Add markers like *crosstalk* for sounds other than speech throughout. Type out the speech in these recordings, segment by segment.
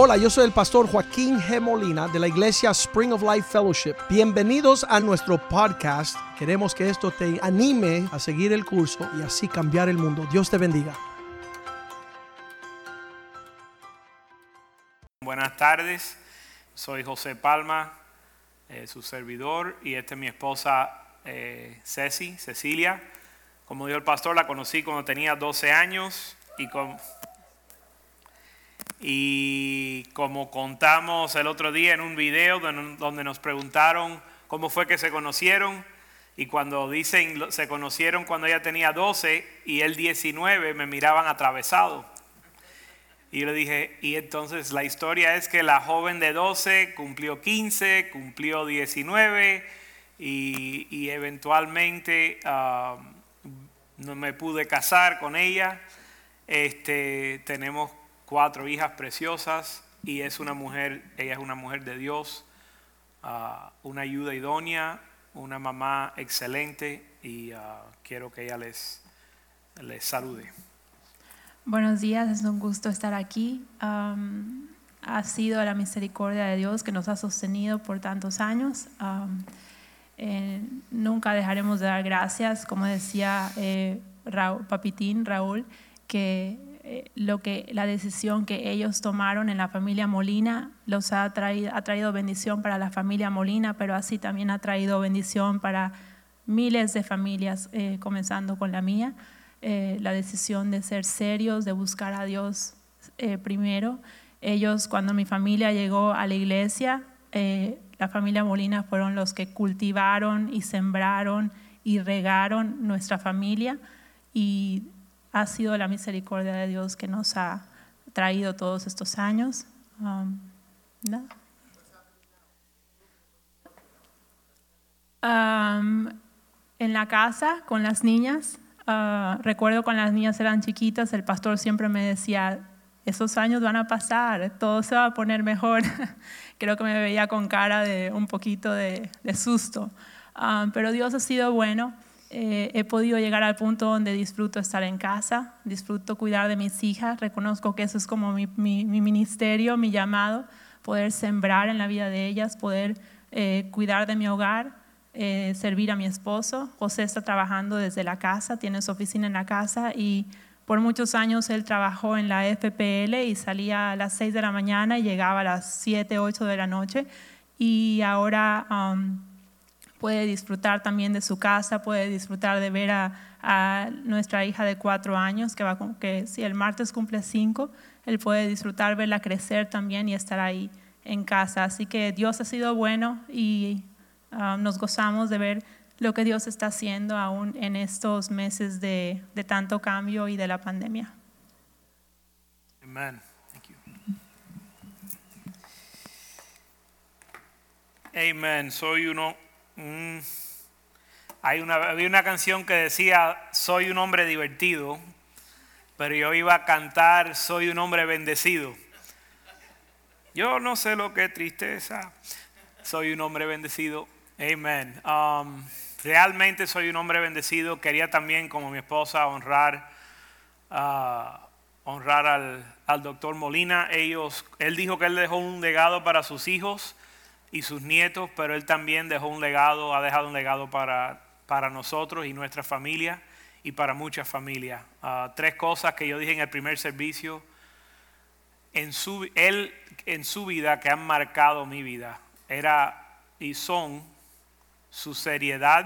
Hola, yo soy el pastor Joaquín G. Molina de la iglesia Spring of Life Fellowship. Bienvenidos a nuestro podcast. Queremos que esto te anime a seguir el curso y así cambiar el mundo. Dios te bendiga. Buenas tardes, soy José Palma, eh, su servidor, y esta es mi esposa eh, Ceci, Cecilia. Como dijo el pastor, la conocí cuando tenía 12 años y con, y como contamos el otro día en un video donde nos preguntaron cómo fue que se conocieron, y cuando dicen se conocieron cuando ella tenía 12 y él 19, me miraban atravesado. Y yo le dije, y entonces la historia es que la joven de 12 cumplió 15, cumplió 19 y, eventualmente um, no me pude casar con ella. Este, tenemos cuatro hijas preciosas y es una mujer, ella es una mujer de Dios, ah, una ayuda idónea, una mamá excelente y ah, quiero que ella les, les salude. Buenos días, es un gusto estar aquí. ha sido la misericordia de Dios que nos ha sostenido por tantos años. Eh, nunca dejaremos de dar gracias, como decía eh, Raúl, Papitín, Raúl, que eh, lo que la decisión que ellos tomaron en la familia Molina los ha traído, ha traído bendición para la familia Molina, pero así también ha traído bendición para miles de familias, eh, comenzando con la mía. Eh, la decisión de ser serios, de buscar a Dios primero. Ellos, cuando mi familia llegó a la iglesia, la familia Molina fueron los que cultivaron y sembraron y regaron nuestra familia y ha sido la misericordia de Dios que nos ha traído todos estos años. Um, um, en la casa con las niñas, uh, recuerdo cuando las niñas eran chiquitas, el pastor siempre me decía, esos años van a pasar, todo se va a poner mejor. *laughs* Creo que me veía con cara de un poquito de, susto. Um, pero Dios ha sido bueno. Eh, he podido llegar al punto donde disfruto estar en casa, disfruto cuidar de mis hijas, reconozco que eso es como mi, ministerio, mi llamado, poder sembrar en la vida de ellas, poder eh, cuidar de mi hogar, eh, servir a mi esposo. José está trabajando desde la casa, tiene su oficina en la casa y por muchos años él trabajó en la FPL y salía a las 6 de la mañana y llegaba a las 7, 8 de la noche y ahora... puede disfrutar también de su casa, puede disfrutar de ver a, nuestra hija de cuatro años, que, va, que si el martes cumple cinco, él puede disfrutar, verla crecer también y estar ahí en casa. Así que Dios ha sido bueno y um, nos gozamos de ver lo que Dios está haciendo aún en estos meses de, de tanto cambio y de la pandemia. Amén. Amen. Soy uno Mm. Hay una, había una canción que decía, soy un hombre divertido, pero yo iba a cantar, soy un hombre bendecido. Yo no sé lo que tristeza, soy un hombre bendecido. Amen. Um, realmente soy un hombre bendecido. Quería también, como mi esposa, honrar, uh, honrar al, al doctor Molina. Ellos, él dijo que él dejó un legado para sus hijos y sus nietos, pero él también dejó un legado, ha dejado un legado para, para nosotros y nuestra familia y para muchas familias. Ah, tres cosas que yo dije en el primer servicio, en su, él en su vida que han marcado mi vida, era y son su seriedad,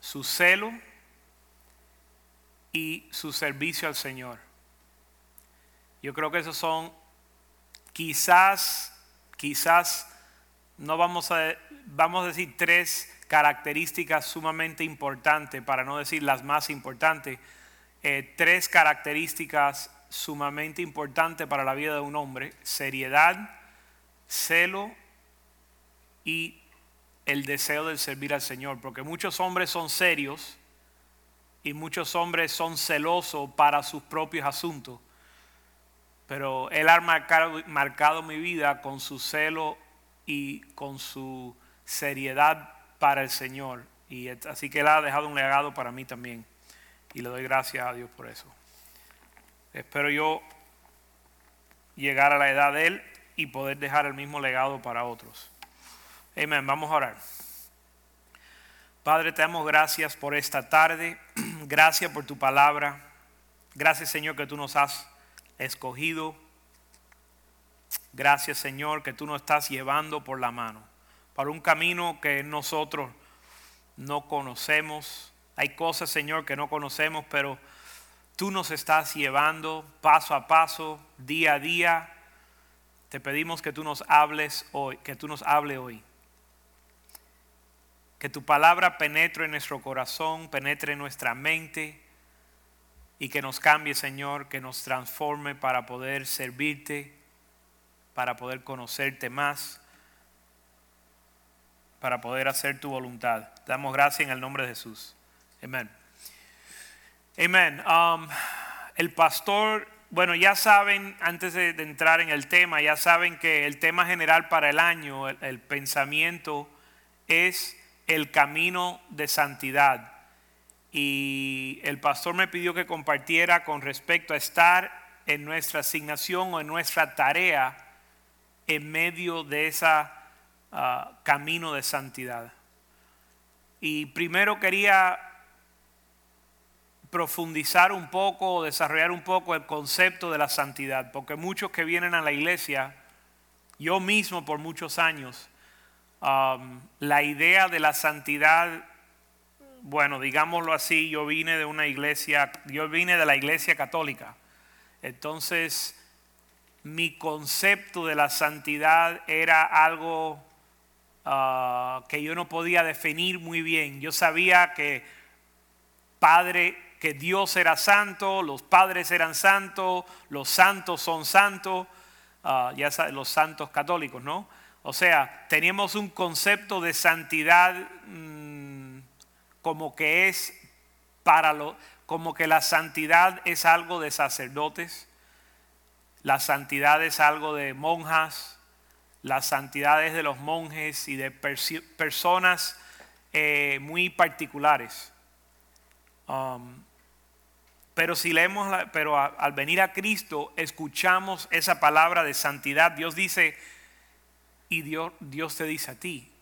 su celo y su servicio al Señor. Yo creo que esos son quizás quizás no vamos a, vamos a decir tres características sumamente importantes, para no decir las más importantes, eh, tres características sumamente importantes para la vida de un hombre, seriedad, celo y el deseo de servir al Señor, porque muchos hombres son serios y muchos hombres son celosos para sus propios asuntos pero Él ha marcado, mi vida con su celo y con su seriedad para el Señor. Y así que Él ha dejado un legado para mí también. Y le doy gracias a Dios por eso. Espero yo, llegar a la edad de Él y poder dejar el mismo legado para otros. Amén. Vamos a orar. Padre, te damos gracias por esta tarde. *clears throat* Gracias por tu palabra. Gracias, Señor, que tú nos has escogido. Gracias, Señor, que tú nos estás llevando por la mano para un camino que nosotros no conocemos. Hay cosas, Señor, que no conocemos, pero tú nos estás llevando paso a paso, día a día. Te pedimos que tú nos hables hoy, que tú nos hable hoy. Que tu palabra penetre en nuestro corazón, penetre en nuestra mente y que nos cambie, Señor, que nos transforme para poder servirte, para poder conocerte más, para poder hacer tu voluntad. Damos gracias en el nombre de Jesús. Amén. Amén. Um, el pastor, bueno, ya saben, antes de, entrar en el tema, ya saben que el tema general para el año, el pensamiento, es el camino de santidad y el pastor me pidió que compartiera con respecto a estar en nuestra asignación o en nuestra tarea en medio de ese ah, camino de santidad. Y primero quería profundizar un poco, desarrollar un poco el concepto de la santidad, porque muchos que vienen a la iglesia, yo mismo por muchos años, la idea de la santidad bueno, digámoslo así, yo vine de una iglesia, yo vine de la iglesia católica. Entonces, mi concepto de la santidad era algo ah, que yo no podía definir muy bien. Yo sabía que Padre, que Dios era santo, los padres eran santos, los santos son santos, uh, ya los santos católicos, ¿no? O sea, teníamos un concepto de santidad. Mm, como que es para lo, como que la santidad es algo de sacerdotes, la santidad es algo de monjas, la santidad es de los monjes y de personas eh, muy particulares. Um, pero si leemos, pero al venir a Cristo, escuchamos esa palabra de santidad. Dios dice, y Dios, Dios te dice a ti,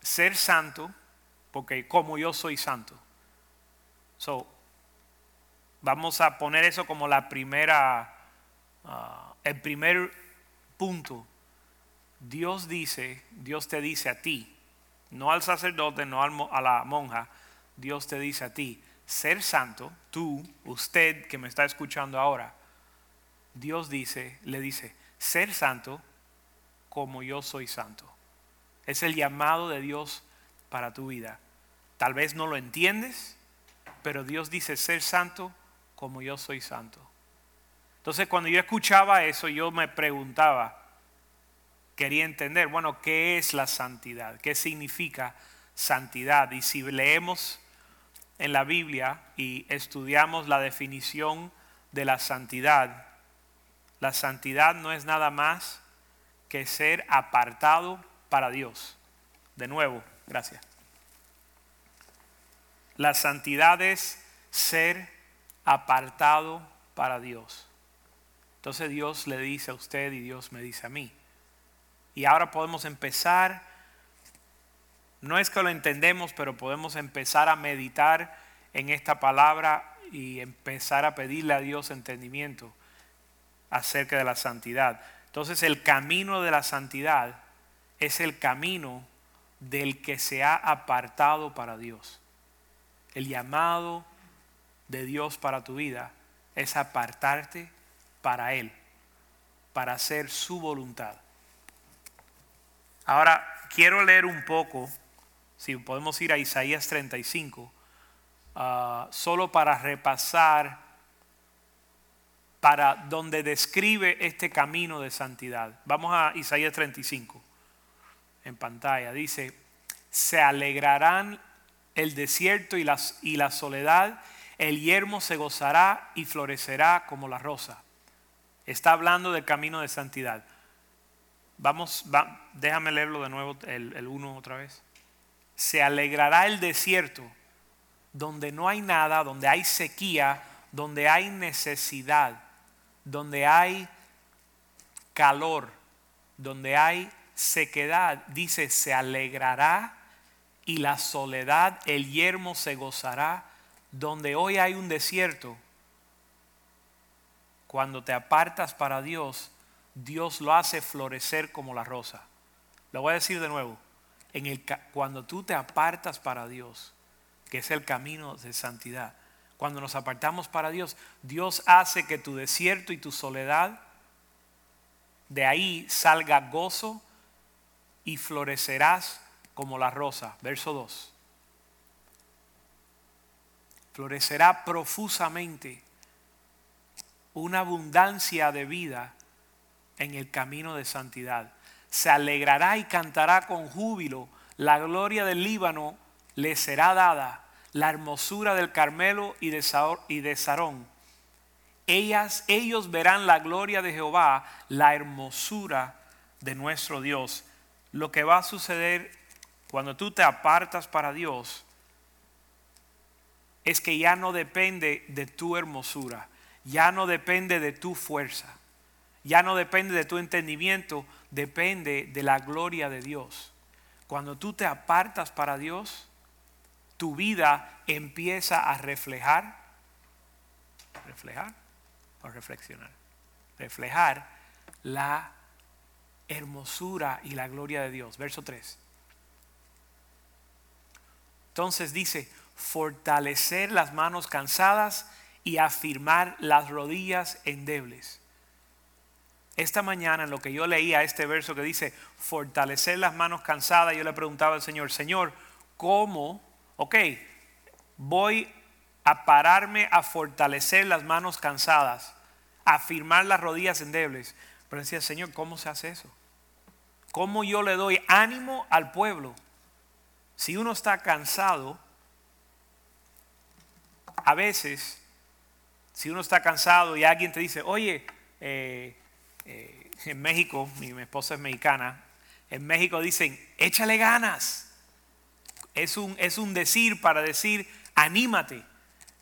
ser santo porque como yo soy santo. So, vamos a poner eso como la primera, ah, el primer punto. Dios dice, Dios te dice a ti, no al sacerdote, no a la monja, Dios te dice a ti, ser santo, tú, usted que me está escuchando ahora, Dios dice, le dice, ser santo como yo soy santo. Es el llamado de Dios para tu vida. Tal vez no lo entiendes, pero Dios dice ser santo como yo soy santo. Entonces cuando yo escuchaba eso, yo me preguntaba, quería entender, bueno, ¿qué es la santidad? ¿Qué significa santidad? Y si leemos en la Biblia y estudiamos la definición de la santidad, la santidad no es nada más que ser apartado para Dios. De nuevo, gracias. La santidad es ser apartado para Dios. Entonces Dios le dice a usted y Dios me dice a mí. Y ahora podemos empezar, no es que lo entendemos, pero podemos empezar a meditar en esta palabra y empezar a pedirle a Dios entendimiento acerca de la santidad. Entonces el camino de la santidad es el camino del que se ha apartado para Dios el llamado de Dios para tu vida es apartarte para Él, para hacer su voluntad. Ahora, quiero leer un poco, si podemos ir a Isaías 35, ah, solo para repasar, para donde describe este camino de santidad. Vamos a Isaías 35, en pantalla. Dice, se alegrarán el desierto y la, soledad, el yermo se gozará y florecerá como la rosa. Está hablando del camino de santidad. Vamos, déjame leerlo de nuevo, el, el uno otra vez. Se alegrará el desierto, donde no hay nada, donde hay sequía, donde hay necesidad, donde hay calor, donde hay sequedad, dice, se alegrará y la soledad, el yermo se gozará. Donde hoy hay un desierto, cuando te apartas para Dios, Dios lo hace florecer como la rosa. Lo voy a decir de nuevo. En el, cuando tú te apartas para Dios, que es el camino de santidad, cuando nos apartamos para Dios, Dios hace que tu desierto y tu soledad, de ahí salga gozo y florecerás como la rosa. Verso 2. Florecerá profusamente una abundancia de vida en el camino de santidad. Se alegrará y cantará con júbilo. La gloria del Líbano le será dada. La hermosura del Carmelo y de, Sarón. Ellas, ellos verán la gloria de Jehová, la hermosura de nuestro Dios. Lo que va a suceder cuando tú te apartas para Dios es que ya no depende de tu hermosura, ya no depende de tu fuerza, ya no depende de tu entendimiento, depende de la gloria de Dios. Cuando tú te apartas para Dios, tu vida empieza a reflejar, reflejar o reflexionar, reflejar la hermosura y la gloria de Dios. Verso 3. Entonces dice, fortalecer las manos cansadas y afirmar las rodillas endebles. Esta mañana en lo que yo leía este verso que dice, fortalecer las manos cansadas, yo le preguntaba al Señor, Señor, ¿cómo? Ok, voy a pararme a fortalecer las manos cansadas, a afirmar las rodillas endebles. Pero decía, Señor, ¿cómo se hace eso? ¿Cómo yo le doy ánimo al pueblo? Si uno está cansado, a veces, si uno está cansado y alguien te dice, oye, eh, eh, en México, mi, esposa es mexicana, en México dicen, échale ganas. Es un, es un decir para decir, anímate.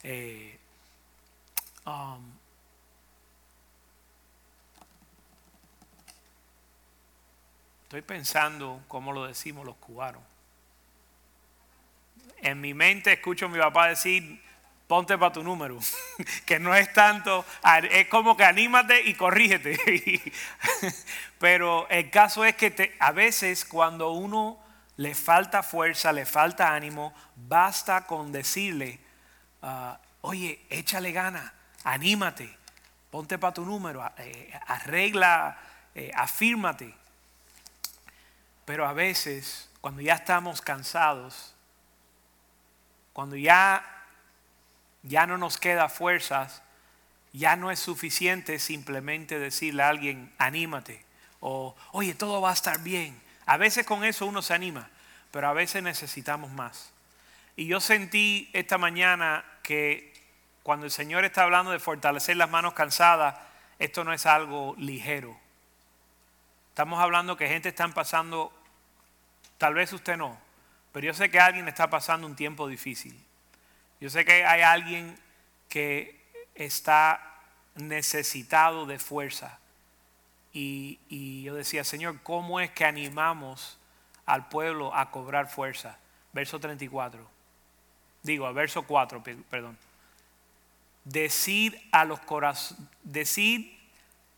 Eh, um, estoy pensando cómo lo decimos los cubanos en mi mente escucho a mi papá decir, ponte para tu número, *laughs* que no es tanto, es como que anímate y corrígete. *laughs* Pero el caso es que a veces cuando uno le falta fuerza, le falta ánimo, basta con decirle, ah, oye, échale gana, anímate, ponte para tu número, eh, arregla, eh, afírmate. Pero a veces, cuando ya estamos cansados, cuando ya, ya no nos queda fuerzas, ya no es suficiente simplemente decirle a alguien, anímate, o oye, todo va a estar bien. A veces con eso uno se anima, pero a veces necesitamos más. Y yo sentí esta mañana que cuando el Señor está hablando de fortalecer las manos cansadas, esto no es algo ligero. Estamos hablando que gente está pasando, tal vez usted no, pero yo sé que alguien está pasando un tiempo difícil. Yo sé que hay alguien que está necesitado de fuerza. Y, yo decía, Señor, ¿cómo es que animamos al pueblo a cobrar fuerza? Verso 34. Digo, verso 4, perdón. Decid a los, decid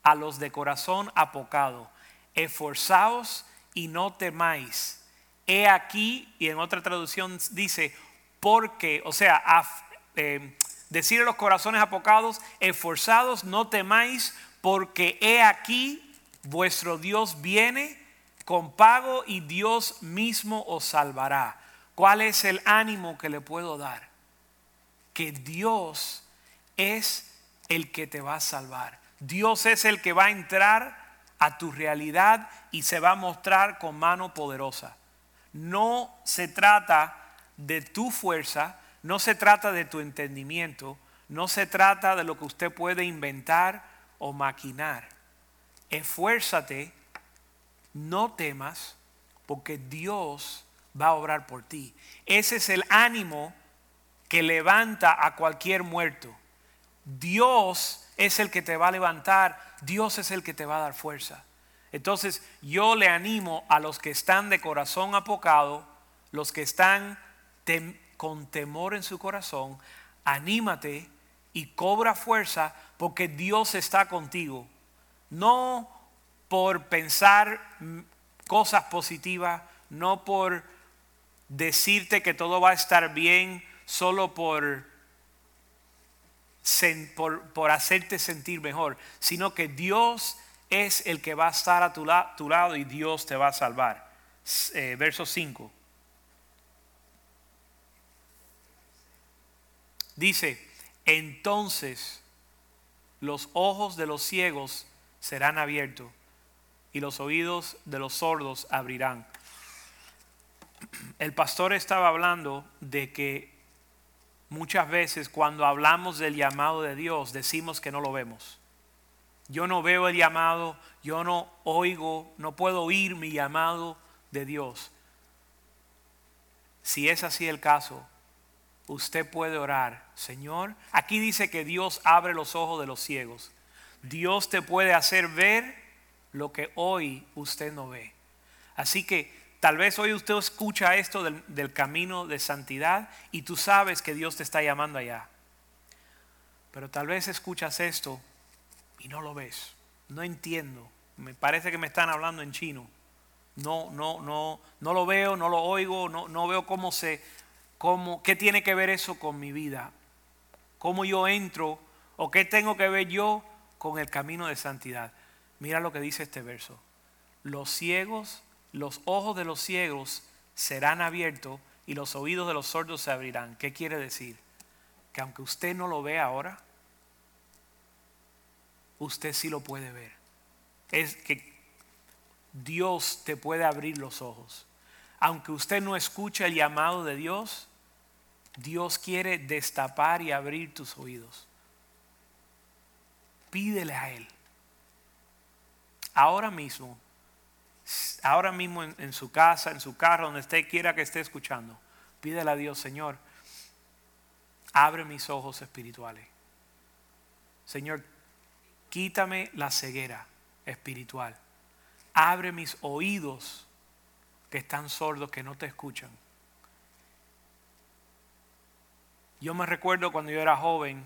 a los de corazón apocado, esforzaos y no temáis he aquí, y en otra traducción dice, porque, o sea, eh, decir a los corazones apocados, esforzados, no temáis, porque he aquí, vuestro Dios viene con pago y Dios mismo os salvará. ¿Cuál es el ánimo que le puedo dar? Que Dios es el que te va a salvar. Dios es el que va a entrar a tu realidad y se va a mostrar con mano poderosa no se trata de tu fuerza, no se trata de tu entendimiento, no se trata de lo que usted puede inventar o maquinar. Esfuérzate, no temas, porque Dios va a obrar por ti. Ese es el ánimo que levanta a cualquier muerto. Dios es el que te va a levantar, Dios es el que te va a dar fuerza. Entonces yo le animo a los que están de corazón apocado, los que están con temor en su corazón, anímate y cobra fuerza porque Dios está contigo. No por pensar cosas positivas, no por decirte que todo va a estar bien, solo por, por, hacerte sentir mejor, sino que Dios es el que va a estar a tu, lado y Dios te va a salvar. Eh, verso 5. Dice, entonces los ojos de los ciegos serán abiertos y los oídos de los sordos abrirán. El pastor estaba hablando de que muchas veces cuando hablamos del llamado de Dios decimos que no lo vemos. Yo no veo el llamado, yo no oigo, no puedo oír mi llamado de Dios. Si es así el caso, usted puede orar, Señor. Aquí dice que Dios abre los ojos de los ciegos. Dios te puede hacer ver lo que hoy usted no ve. Así que tal vez hoy usted escucha esto del, camino de santidad y tú sabes que Dios te está llamando allá. Pero tal vez escuchas esto y no lo ves. No entiendo. Me parece que me están hablando en chino. No, no, no, no lo veo, no lo oigo, no, no veo cómo se ¿Cómo, ¿Qué tiene que ver eso con mi vida? ¿Cómo yo entro o qué tengo que ver yo con el camino de santidad? Mira lo que dice este verso. Los ciegos, los ojos de los ciegos serán abiertos y los oídos de los sordos se abrirán. ¿Qué quiere decir? Que aunque usted no lo ve ahora, usted sí lo puede ver. Es que Dios te puede abrir los ojos. Aunque usted no escuche el llamado de Dios, Dios quiere destapar y abrir tus oídos. Pídele a Él. Ahora mismo, ahora mismo en, su casa, en su carro, donde usted quiera que esté escuchando, pídele a Dios, Señor, abre mis ojos espirituales. Señor, quítame la ceguera espiritual. Abre mis oídos que están sordos, que no te escuchan. Yo me recuerdo cuando yo era joven,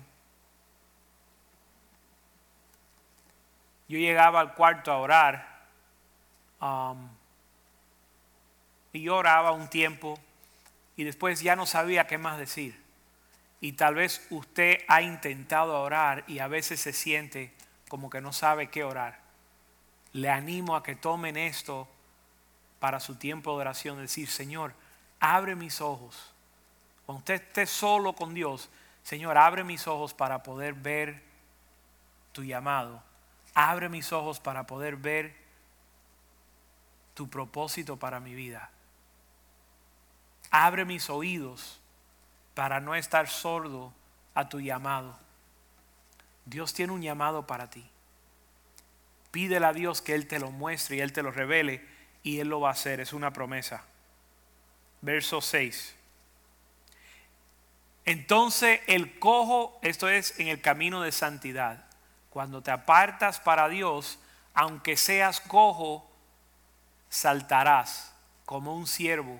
yo llegaba al cuarto a orar um, y yo oraba un tiempo y después ya no sabía qué más decir. Y tal vez usted ha intentado orar y a veces se siente como que no sabe qué orar. Le animo a que tomen esto para su tiempo de oración, decir, Señor, abre mis ojos cuando usted esté solo con Dios, Señor, abre mis ojos para poder ver tu llamado. Abre mis ojos para poder ver tu propósito para mi vida. Abre mis oídos para no estar sordo a tu llamado. Dios tiene un llamado para ti. Pídele a Dios que Él te lo muestre y Él te lo revele y Él lo va a hacer. Es una promesa. Verso 6. Entonces el cojo, esto es en el camino de santidad. Cuando te apartas para Dios, aunque seas cojo, saltarás como un siervo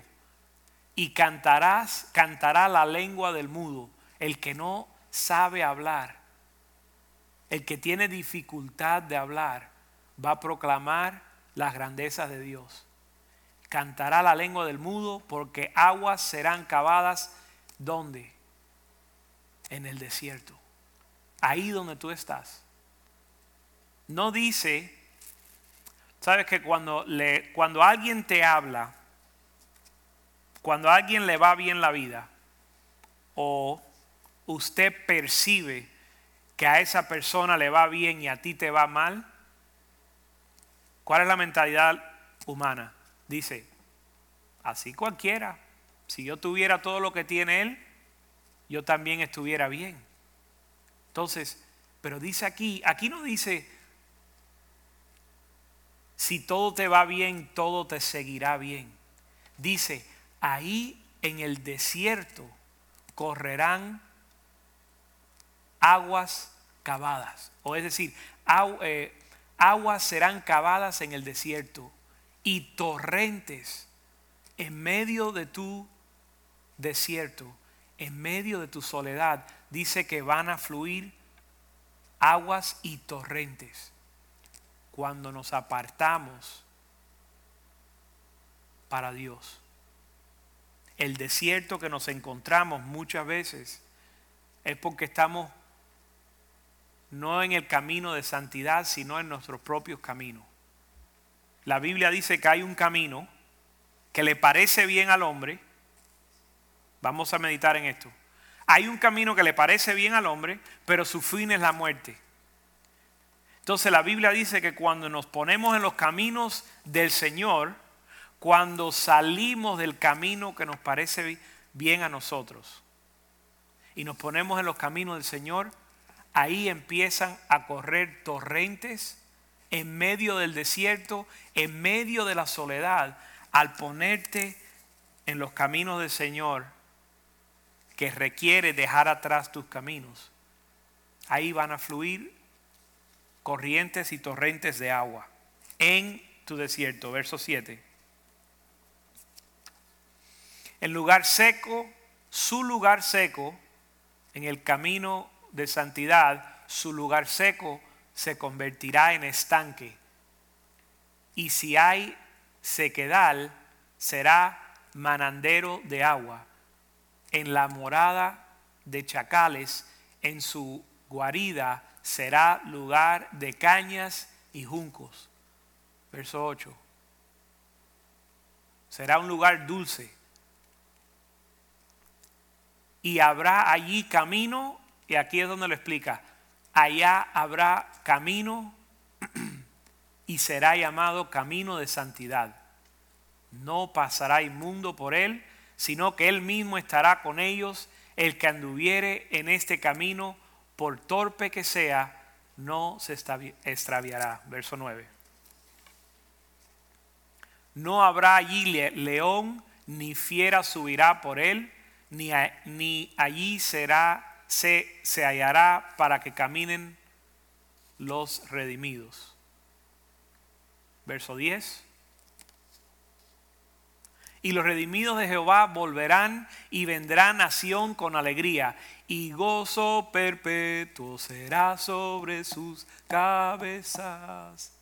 y cantarás, cantará la lengua del mudo, el que no sabe hablar, el que tiene dificultad de hablar, va a proclamar las grandezas de Dios. Cantará la lengua del mudo porque aguas serán cavadas donde en el desierto, ahí donde tú estás. No dice, sabes que cuando, le, cuando alguien te habla, cuando a alguien le va bien la vida, o usted percibe que a esa persona le va bien y a ti te va mal, ¿cuál es la mentalidad humana? Dice, así cualquiera, si yo tuviera todo lo que tiene él, yo también estuviera bien. Entonces, pero dice aquí, aquí no dice, si todo te va bien, todo te seguirá bien. Dice, ahí en el desierto correrán aguas cavadas. O es decir, eh, aguas serán cavadas en el desierto y torrentes en medio de tu desierto, en medio de tu soledad, dice que van a fluir aguas y torrentes cuando nos apartamos para Dios. El desierto que nos encontramos muchas veces es porque estamos no en el camino de santidad, sino en nuestros propios caminos. La Biblia dice que hay un camino que le parece bien al hombre. Vamos a meditar en esto. Hay un camino que le parece bien al hombre, pero su fin es la muerte. Entonces la Biblia dice que cuando nos ponemos en los caminos del Señor, cuando salimos del camino que nos parece bien a nosotros y nos ponemos en los caminos del Señor, ahí empiezan a correr torrentes en medio del desierto, en medio de la soledad, al ponerte en los caminos del Señor, que requiere dejar atrás tus caminos, ahí van a fluir corrientes y torrentes de agua en tu desierto. Verso 7. El lugar seco, su lugar seco, en el camino de santidad, su lugar seco se convertirá en estanque. Y si hay sequedal, será manandero de agua. En la morada de chacales, en su guarida, será lugar de cañas y juncos. Verso 8. Será un lugar dulce. Y habrá allí camino, y aquí es donde lo explica, allá habrá camino y será llamado camino de santidad. No pasará inmundo por él, sino que él mismo estará con ellos. El que anduviere en este camino, por torpe que sea, no se extraviará. Verso 9. No habrá allí león, ni fiera subirá por él, ni, ni allí será se, se hallará para que caminen los redimidos. Verso 10. Y los redimidos de Jehová volverán y vendrán nación con alegría, y gozo perpetuo será sobre sus cabezas,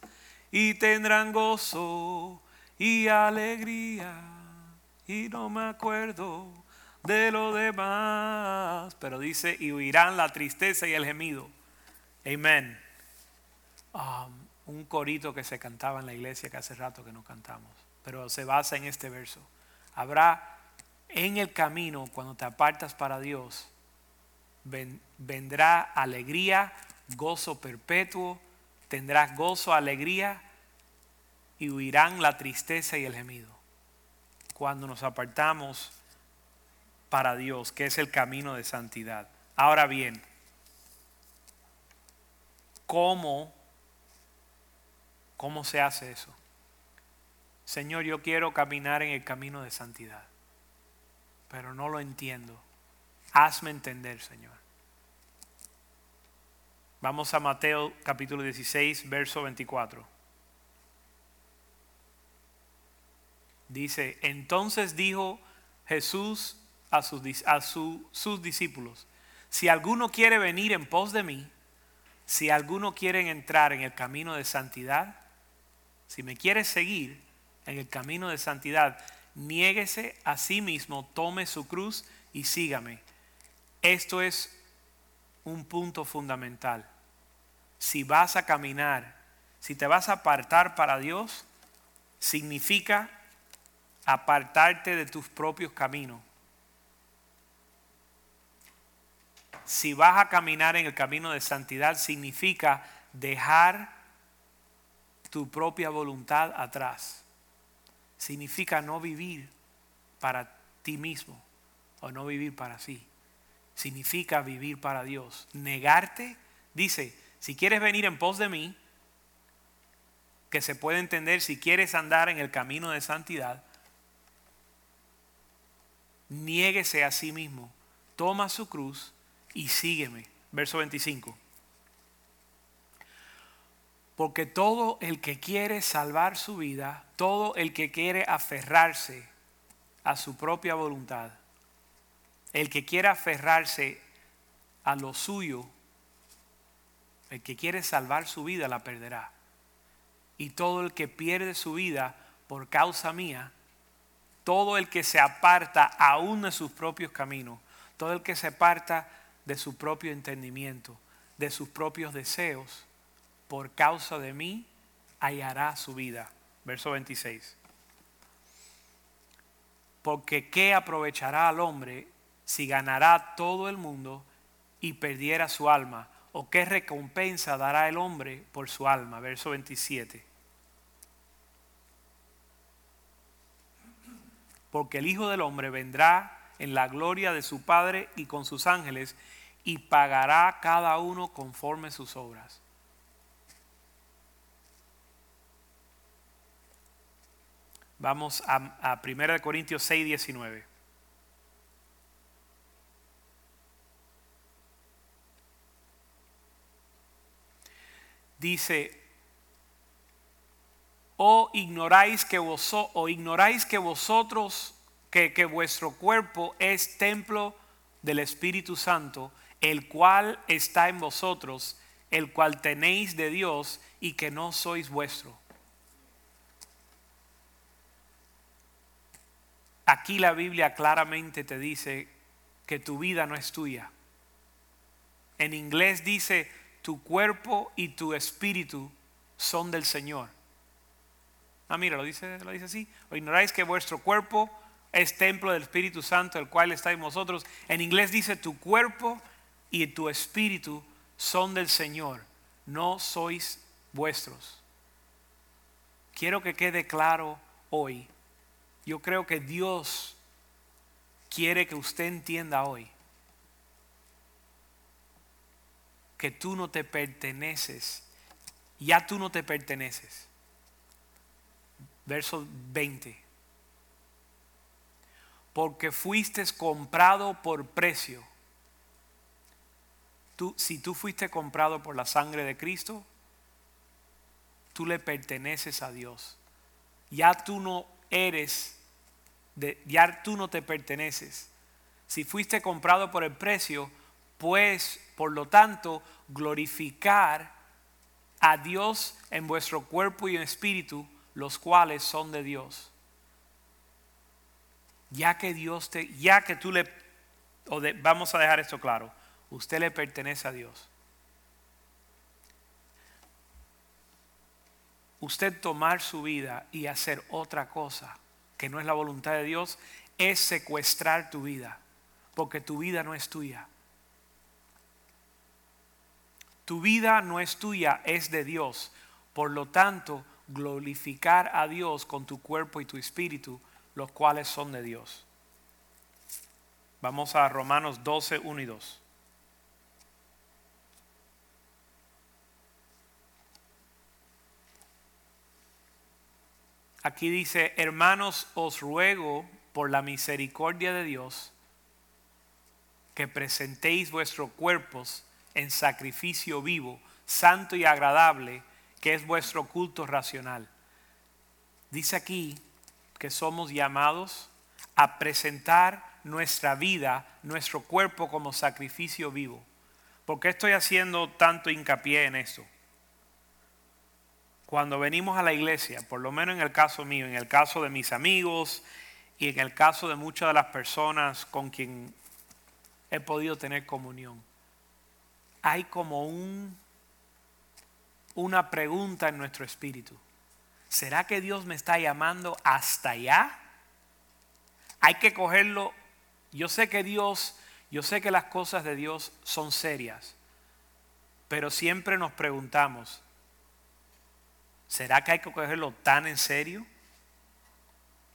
y tendrán gozo y alegría, y no me acuerdo de lo demás. Pero dice, y huirán la tristeza y el gemido. Amén. Um, un corito que se cantaba en la iglesia que hace rato que no cantamos, pero se basa en este verso. Habrá en el camino, cuando te apartas para Dios, vendrá alegría, gozo perpetuo, tendrás gozo, alegría y huirán la tristeza y el gemido. Cuando nos apartamos para Dios, que es el camino de santidad. Ahora bien, ¿cómo, cómo se hace eso? Señor, yo quiero caminar en el camino de santidad, pero no lo entiendo. Hazme entender, Señor. Vamos a Mateo capítulo 16, verso 24. Dice, entonces dijo Jesús a sus, a sus discípulos, si alguno quiere venir en pos de mí, si alguno quiere entrar en el camino de santidad, si me quiere seguir en el camino de santidad, niéguese a sí mismo, tome su cruz y sígame. Esto es un punto fundamental. Si vas a caminar, si te vas a apartar para Dios, significa apartarte de tus propios caminos si vas a caminar en el camino de santidad, significa dejar tu propia voluntad atrás. Significa no vivir para ti mismo o no vivir para sí. Significa vivir para Dios. Negarte, dice, si quieres venir en pos de mí, que se puede entender si quieres andar en el camino de santidad, niéguese a sí mismo, toma su cruz y sígueme. verso 25. Porque todo el que quiere salvar su vida, todo el que quiere aferrarse a su propia voluntad, el que quiere aferrarse a lo suyo, el que quiere salvar su vida la perderá. Y todo el que pierde su vida por causa mía, todo el que se aparta aún de sus propios caminos, todo el que se aparta de su propio entendimiento, de sus propios deseos, por causa de mí, hallará su vida. Verso 26. Porque ¿qué aprovechará al hombre si ganará todo el mundo y perdiera su alma? ¿O qué recompensa dará el hombre por su alma? Verso 27. Porque el Hijo del Hombre vendrá en la gloria de su Padre y con sus ángeles y pagará cada uno conforme sus obras. Vamos a, a 1 Corintios 6, 19. Dice, o ignoráis que, vos, o ignoráis que vosotros, que, que vuestro cuerpo es templo del Espíritu Santo, el cual está en vosotros, el cual tenéis de Dios y que no sois vuestro. Aquí la Biblia claramente te dice que tu vida no es tuya. En inglés dice, tu cuerpo y tu espíritu son del Señor. Ah, mira, lo dice, lo dice así. O ignoráis que vuestro cuerpo es templo del Espíritu Santo, el cual está en vosotros. En inglés dice, tu cuerpo y tu espíritu son del Señor, no sois vuestros. Quiero que quede claro hoy yo creo que Dios quiere que usted entienda hoy que tú no te perteneces, ya tú no te perteneces. Verso 20. Porque fuiste comprado por precio. Tú, si tú fuiste comprado por la sangre de Cristo, tú le perteneces a Dios. Ya tú no eres ya tú no te perteneces. Si fuiste comprado por el precio, pues por lo tanto glorificar a Dios en vuestro cuerpo y en espíritu, los cuales son de Dios. Ya que Dios te, ya que tú le, vamos a dejar esto claro, usted le pertenece a Dios. Usted tomar su vida y hacer otra cosa que no es la voluntad de Dios, es secuestrar tu vida, porque tu vida no es tuya. Tu vida no es tuya, es de Dios. Por lo tanto, glorificar a Dios con tu cuerpo y tu espíritu, los cuales son de Dios. Vamos a Romanos 12, 1 y 2. Aquí dice, hermanos, os ruego por la misericordia de Dios que presentéis vuestros cuerpos en sacrificio vivo, santo y agradable, que es vuestro culto racional. Dice aquí que somos llamados a presentar nuestra vida, nuestro cuerpo como sacrificio vivo. ¿Por qué estoy haciendo tanto hincapié en esto? Cuando venimos a la iglesia, por lo menos en el caso mío, en el caso de mis amigos y en el caso de muchas de las personas con quien he podido tener comunión, hay como un, una pregunta en nuestro espíritu. ¿Será que Dios me está llamando hasta allá? Hay que cogerlo. Yo sé que Dios, yo sé que las cosas de Dios son serias, pero siempre nos preguntamos, ¿Será que hay que cogerlo tan en serio?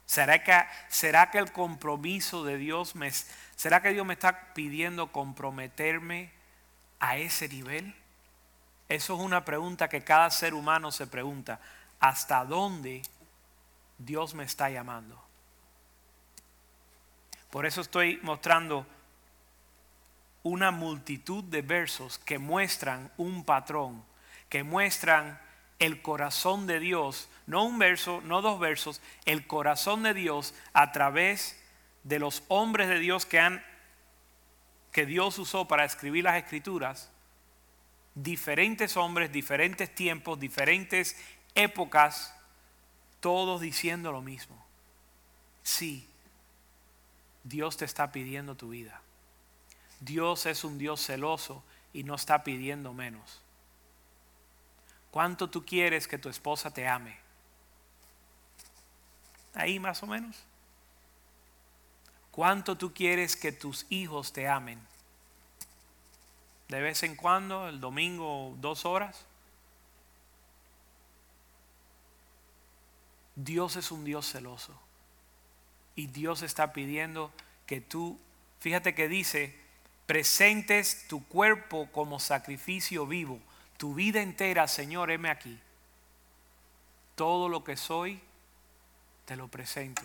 ¿Será que, ¿Será que el compromiso de Dios me... ¿Será que Dios me está pidiendo comprometerme a ese nivel? Eso es una pregunta que cada ser humano se pregunta. ¿Hasta dónde Dios me está llamando? Por eso estoy mostrando una multitud de versos que muestran un patrón, que muestran el corazón de Dios, no un verso, no dos versos, el corazón de Dios a través de los hombres de Dios que han que Dios usó para escribir las escrituras, diferentes hombres, diferentes tiempos, diferentes épocas, todos diciendo lo mismo. Sí, Dios te está pidiendo tu vida. Dios es un Dios celoso y no está pidiendo menos. ¿Cuánto tú quieres que tu esposa te ame? Ahí más o menos. ¿Cuánto tú quieres que tus hijos te amen? De vez en cuando, el domingo, dos horas. Dios es un Dios celoso. Y Dios está pidiendo que tú, fíjate que dice, presentes tu cuerpo como sacrificio vivo. Tu vida entera, Señor, heme aquí. Todo lo que soy, te lo presento.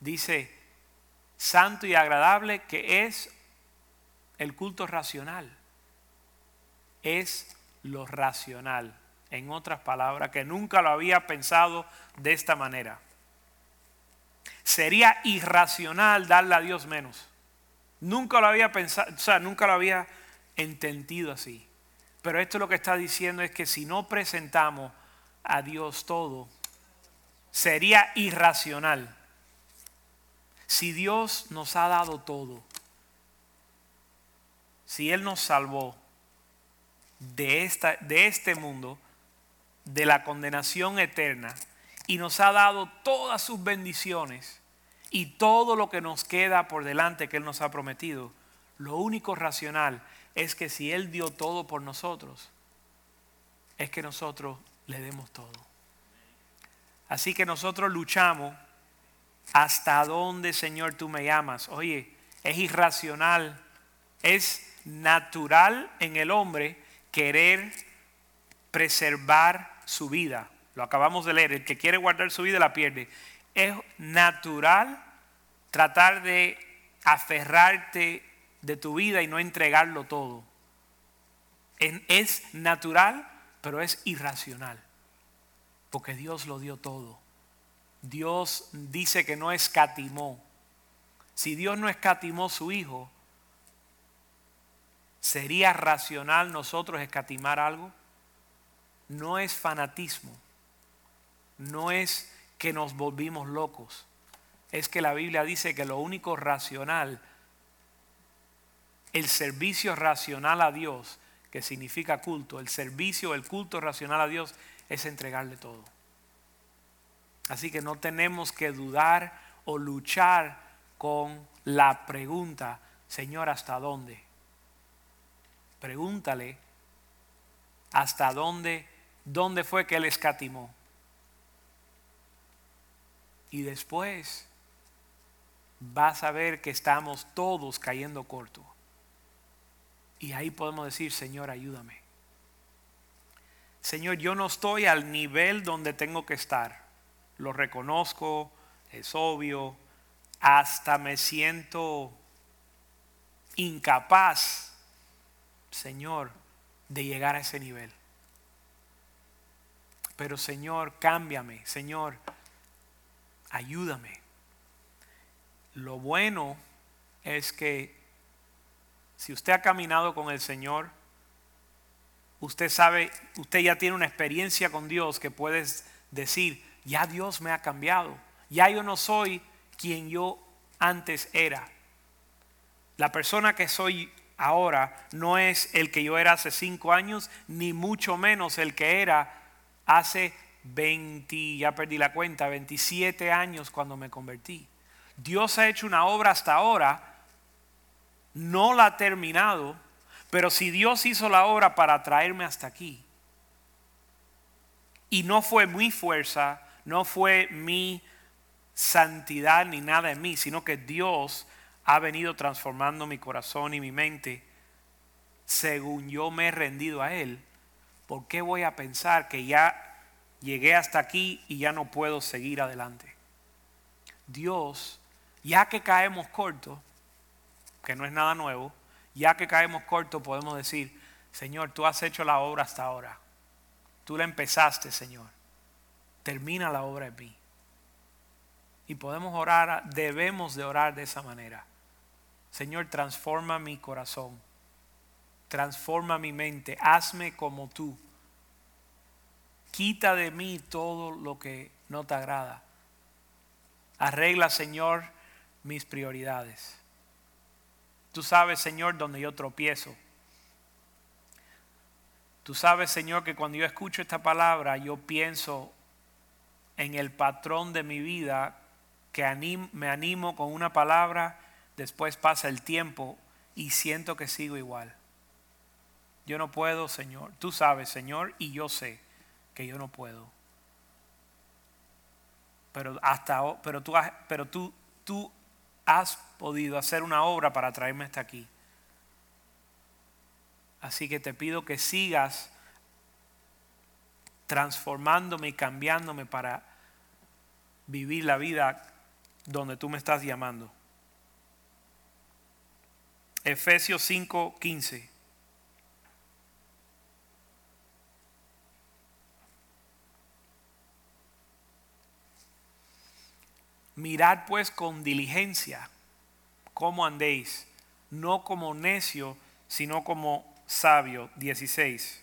Dice, santo y agradable, que es el culto racional. Es lo racional. En otras palabras, que nunca lo había pensado de esta manera. Sería irracional darle a Dios menos. Nunca lo había pensado, o sea, nunca lo había entendido así. Pero esto lo que está diciendo es que si no presentamos a Dios todo, sería irracional. Si Dios nos ha dado todo, si Él nos salvó de, esta, de este mundo, de la condenación eterna, y nos ha dado todas sus bendiciones y todo lo que nos queda por delante que Él nos ha prometido, lo único racional es que si Él dio todo por nosotros, es que nosotros le demos todo. Así que nosotros luchamos ¿Hasta dónde, Señor, tú me llamas? Oye, es irracional, es natural en el hombre querer preservar su vida. Lo acabamos de leer, el que quiere guardar su vida la pierde. Es natural tratar de aferrarte de tu vida y no entregarlo todo. Es natural, pero es irracional, porque Dios lo dio todo. Dios dice que no escatimó. Si Dios no escatimó su Hijo, ¿sería racional nosotros escatimar algo? No es fanatismo, no es que nos volvimos locos, es que la Biblia dice que lo único racional, el servicio racional a Dios, que significa culto, el servicio, el culto racional a Dios es entregarle todo. Así que no tenemos que dudar o luchar con la pregunta, Señor, ¿hasta dónde? Pregúntale, ¿hasta dónde? ¿Dónde fue que Él escatimó? Y después vas a ver que estamos todos cayendo corto. Y ahí podemos decir, Señor, ayúdame. Señor, yo no estoy al nivel donde tengo que estar lo reconozco, es obvio, hasta me siento incapaz, Señor, de llegar a ese nivel. Pero Señor, cámbiame, Señor, ayúdame. Lo bueno es que si usted ha caminado con el Señor, usted sabe, usted ya tiene una experiencia con Dios que puedes decir, ya Dios me ha cambiado. Ya yo no soy quien yo antes era. La persona que soy ahora no es el que yo era hace cinco años, ni mucho menos el que era hace 20, ya perdí la cuenta, 27 años cuando me convertí. Dios ha hecho una obra hasta ahora, no la ha terminado, pero si Dios hizo la obra para traerme hasta aquí, y no fue mi fuerza, no fue mi santidad ni nada en mí, sino que Dios ha venido transformando mi corazón y mi mente según yo me he rendido a Él. ¿Por qué voy a pensar que ya llegué hasta aquí y ya no puedo seguir adelante? Dios, ya que caemos cortos, que no es nada nuevo, Ya que caemos cortos, podemos decir, Señor, tú has hecho la obra hasta ahora. Tú la empezaste, Señor. Termina la obra en mí. Y podemos orar, debemos de orar de esa manera. Señor, transforma mi corazón. Transforma mi mente. Hazme como tú. Quita de mí todo lo que no te agrada. Arregla, Señor, mis prioridades. Tú sabes, Señor, donde yo tropiezo. Tú sabes, Señor, que cuando yo escucho esta palabra, yo pienso en el patrón de mi vida, que me animo con una palabra, después pasa el tiempo y siento que sigo igual. Yo no puedo, Señor. Tú sabes, Señor, y yo sé que yo no puedo. Pero hasta pero tú pero tú tú has podido hacer una obra para traerme hasta aquí. Así que te pido que sigas transformándome y cambiándome para vivir la vida donde tú me estás llamando. Efesios 5:15. Mirad pues con diligencia cómo andéis, no como necio, sino como sabio. 16.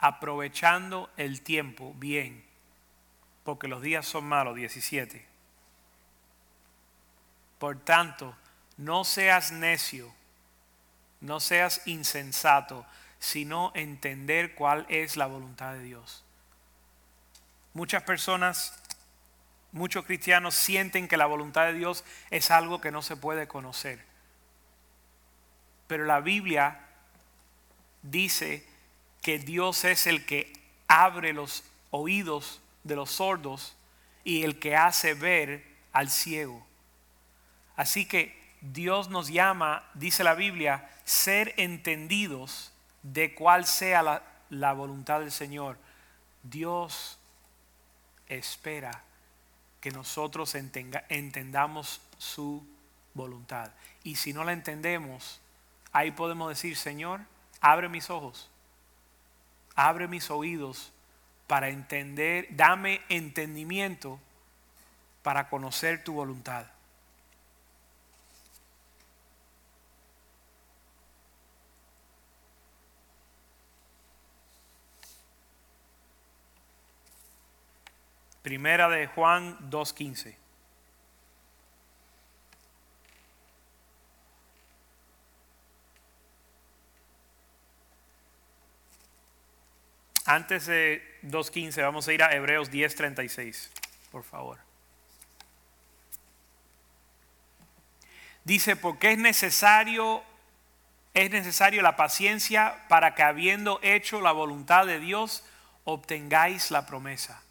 Aprovechando el tiempo bien, porque los días son malos. 17. Por tanto, no seas necio, no seas insensato, sino entender cuál es la voluntad de Dios. Muchas personas, muchos cristianos sienten que la voluntad de Dios es algo que no se puede conocer. Pero la Biblia dice que Dios es el que abre los oídos de los sordos y el que hace ver al ciego. Así que Dios nos llama, dice la Biblia, ser entendidos de cuál sea la, voluntad del Señor. Dios espera que nosotros entendamos su voluntad. Y si no la entendemos, ahí podemos decir, Señor, abre mis ojos, abre mis oídos para entender, dame entendimiento para conocer tu voluntad. Primera de Juan 2.15. Antes de 2.15 vamos a ir a Hebreos 10.36, por favor. Dice, porque es necesario, es necesario la paciencia para que habiendo hecho la voluntad de Dios, obtengáis la promesa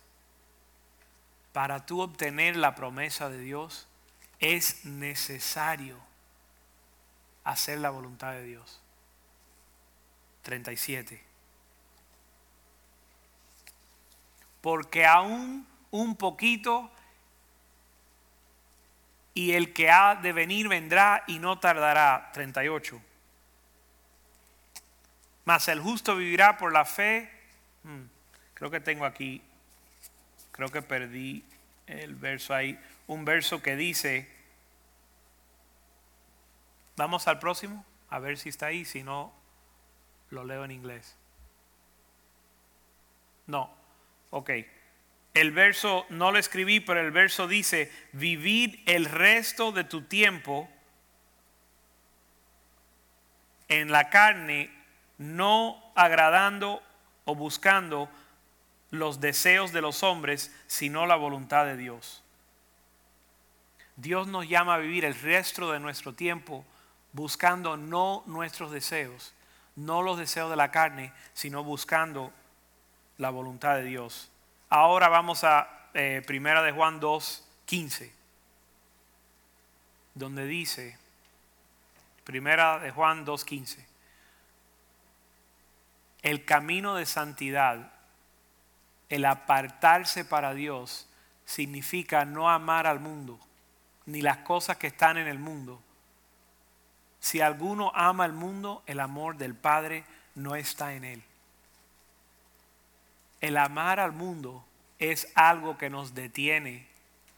para tú obtener la promesa de Dios, es necesario hacer la voluntad de Dios. 37. Porque aún un poquito y el que ha de venir vendrá y no tardará. 38. Mas el justo vivirá por la fe. Hmm, creo que tengo aquí creo que perdí el verso ahí, un verso que dice, vamos al próximo, a ver si está ahí, si no, lo leo en inglés. No, ok. El verso, no lo escribí, pero el verso dice, vivir el resto de tu tiempo en la carne, no agradando o buscando los deseos de los hombres, sino la voluntad de Dios. Dios nos llama a vivir el resto de nuestro tiempo buscando no nuestros deseos, no los deseos de la carne, sino buscando la voluntad de Dios. Ahora vamos a eh, Primera de Juan 2, 15, donde dice, Primera de Juan 2, 15, el camino de santidad el apartarse para Dios significa no amar al mundo, ni las cosas que están en el mundo, Si alguno ama el mundo, el amor del Padre no está en él. El amar al mundo es algo que nos detiene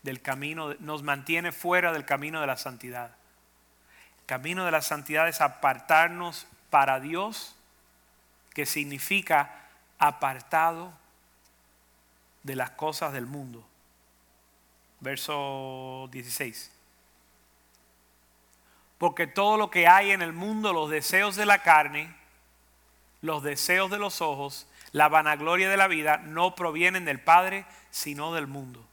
del camino, nos mantiene fuera del camino de la santidad. El camino de la santidad es apartarnos para Dios, que significa apartado de las cosas del mundo. Verso 16. Porque todo lo que hay en el mundo, los deseos de la carne, los deseos de los ojos, la vanagloria de la vida, no provienen del Padre, sino del mundo.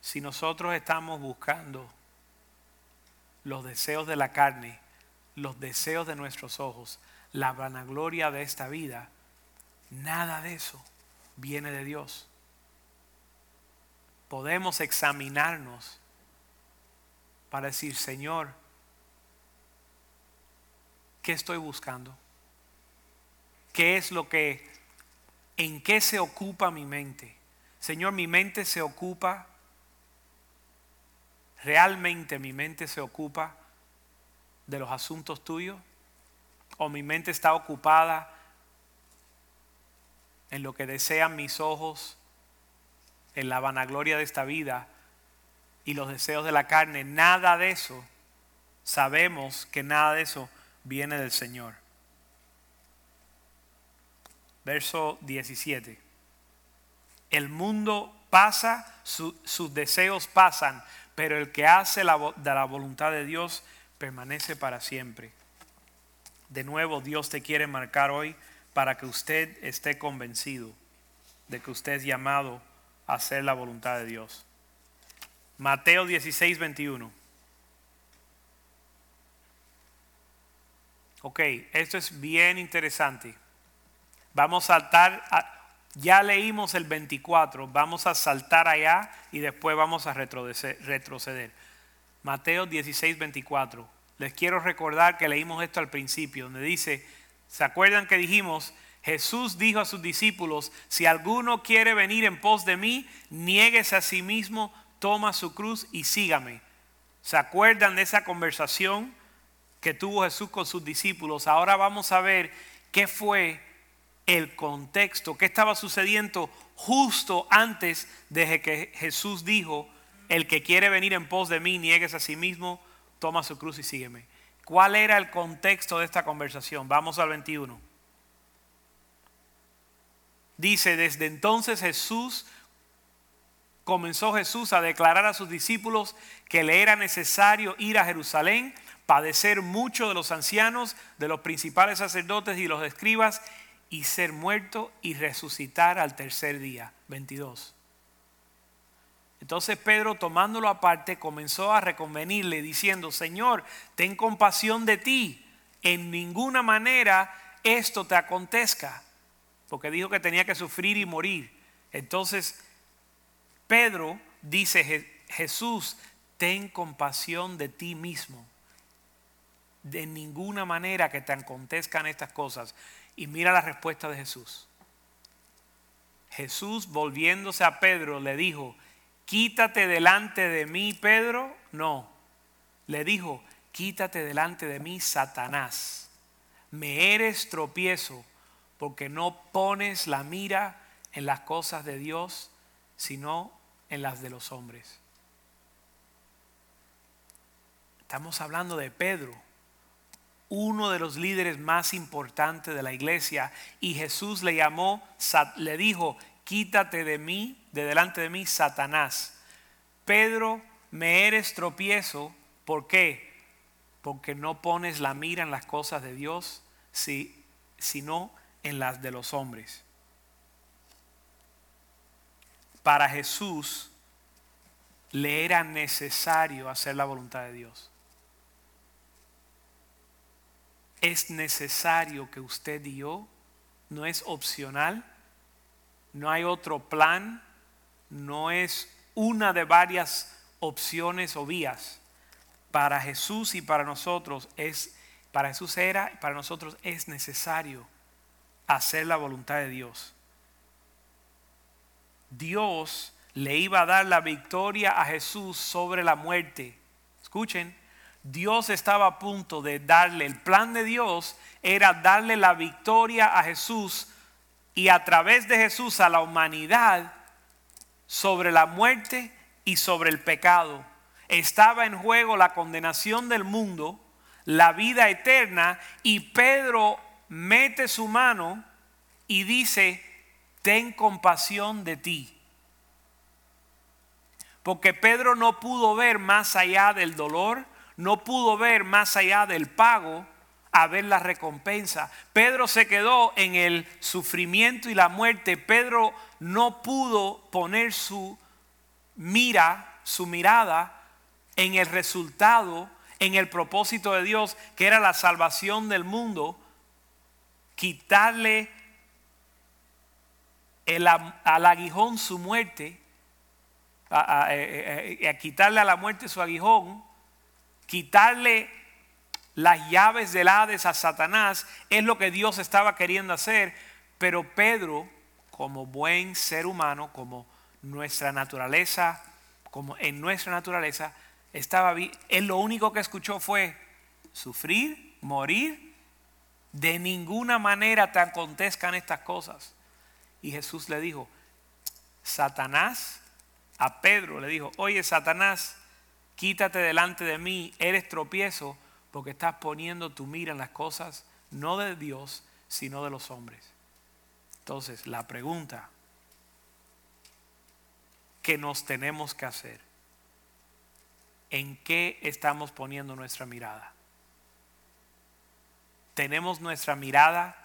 Si nosotros estamos buscando los deseos de la carne, los deseos de nuestros ojos, la vanagloria de esta vida, nada de eso viene de Dios. Podemos examinarnos para decir, Señor, ¿qué estoy buscando? ¿Qué es lo que, en qué se ocupa mi mente? Señor, mi mente se ocupa, realmente mi mente se ocupa de los asuntos tuyos o mi mente está ocupada en lo que desean mis ojos, en la vanagloria de esta vida y los deseos de la carne, nada de eso, sabemos que nada de eso viene del Señor. Verso 17. El mundo pasa, sus deseos pasan, pero el que hace la, de la voluntad de Dios permanece para siempre. De nuevo, Dios te quiere marcar hoy para que usted esté convencido de que usted es llamado a hacer la voluntad de Dios. Mateo 16, 21. Ok, esto es bien interesante. Vamos a saltar, ya leímos el 24, vamos a saltar allá y después vamos a retroceder. Mateo 16, 24. Les quiero recordar que leímos esto al principio, donde dice, ¿se acuerdan que dijimos? Jesús dijo a sus discípulos, si alguno quiere venir en pos de mí, niéguese a sí mismo, toma su cruz y sígame. ¿Se acuerdan de esa conversación que tuvo Jesús con sus discípulos? Ahora vamos a ver qué fue el contexto, qué estaba sucediendo justo antes de que Jesús dijo, el que quiere venir en pos de mí, niegues a sí mismo, toma su cruz y sígueme. ¿Cuál era el contexto de esta conversación? Vamos al 21. Dice, desde entonces Jesús, comenzó Jesús a declarar a sus discípulos que le era necesario ir a Jerusalén, padecer mucho de los ancianos, de los principales sacerdotes y los escribas y ser muerto y resucitar al tercer día. 22. Entonces Pedro, tomándolo aparte, comenzó a reconvenirle diciendo, Señor, ten compasión de ti, en ninguna manera esto te acontezca, porque dijo que tenía que sufrir y morir. Entonces Pedro dice, Jesús, ten compasión de ti mismo. De ninguna manera que te acontezcan estas cosas. Y mira la respuesta de Jesús. Jesús volviéndose a Pedro le dijo, quítate delante de mí, Pedro. No, le dijo, quítate delante de mí, Satanás. Me eres tropiezo porque no pones la mira en las cosas de Dios, sino en las de los hombres. Estamos hablando de Pedro uno de los líderes más importantes de la iglesia y Jesús le llamó, le dijo, quítate de mí, de delante de mí, Satanás. Pedro, me eres tropiezo, ¿por qué? Porque no pones la mira en las cosas de Dios, sino en las de los hombres. Para Jesús le era necesario hacer la voluntad de Dios es necesario que usted y yo, no es opcional, no hay otro plan, no es una de varias opciones o vías. Para Jesús y para nosotros es, para Jesús era y para nosotros es necesario hacer la voluntad de Dios. Dios le iba a dar la victoria a Jesús sobre la muerte. Escuchen, Dios estaba a punto de darle, el plan de Dios era darle la victoria a Jesús y a través de Jesús a la humanidad sobre la muerte y sobre el pecado. Estaba en juego la condenación del mundo, la vida eterna y Pedro mete su mano y dice, ten compasión de ti. Porque Pedro no pudo ver más allá del dolor, no pudo ver más allá del pago a ver la recompensa. Pedro se quedó en el sufrimiento y la muerte. Pedro no pudo poner su mira, su mirada en el resultado, en el propósito de Dios, que era la salvación del mundo, quitarle el, al aguijón su muerte, a, a quitarle a la muerte su aguijón, quitarle las llaves del Hades a Satanás, es lo que Dios estaba queriendo hacer, pero Pedro, como buen ser humano, como nuestra naturaleza, como en nuestra naturaleza, estaba él lo único que escuchó fue sufrir, morir, de ninguna manera te acontezcan estas cosas. Y Jesús le dijo, Satanás, a Pedro le dijo, oye Satanás, quítate delante de mí, eres tropiezo porque estás poniendo tu mira en las cosas no de Dios, sino de los hombres. Entonces, la pregunta que nos tenemos que hacer, ¿en qué estamos poniendo nuestra mirada? ¿Tenemos nuestra mirada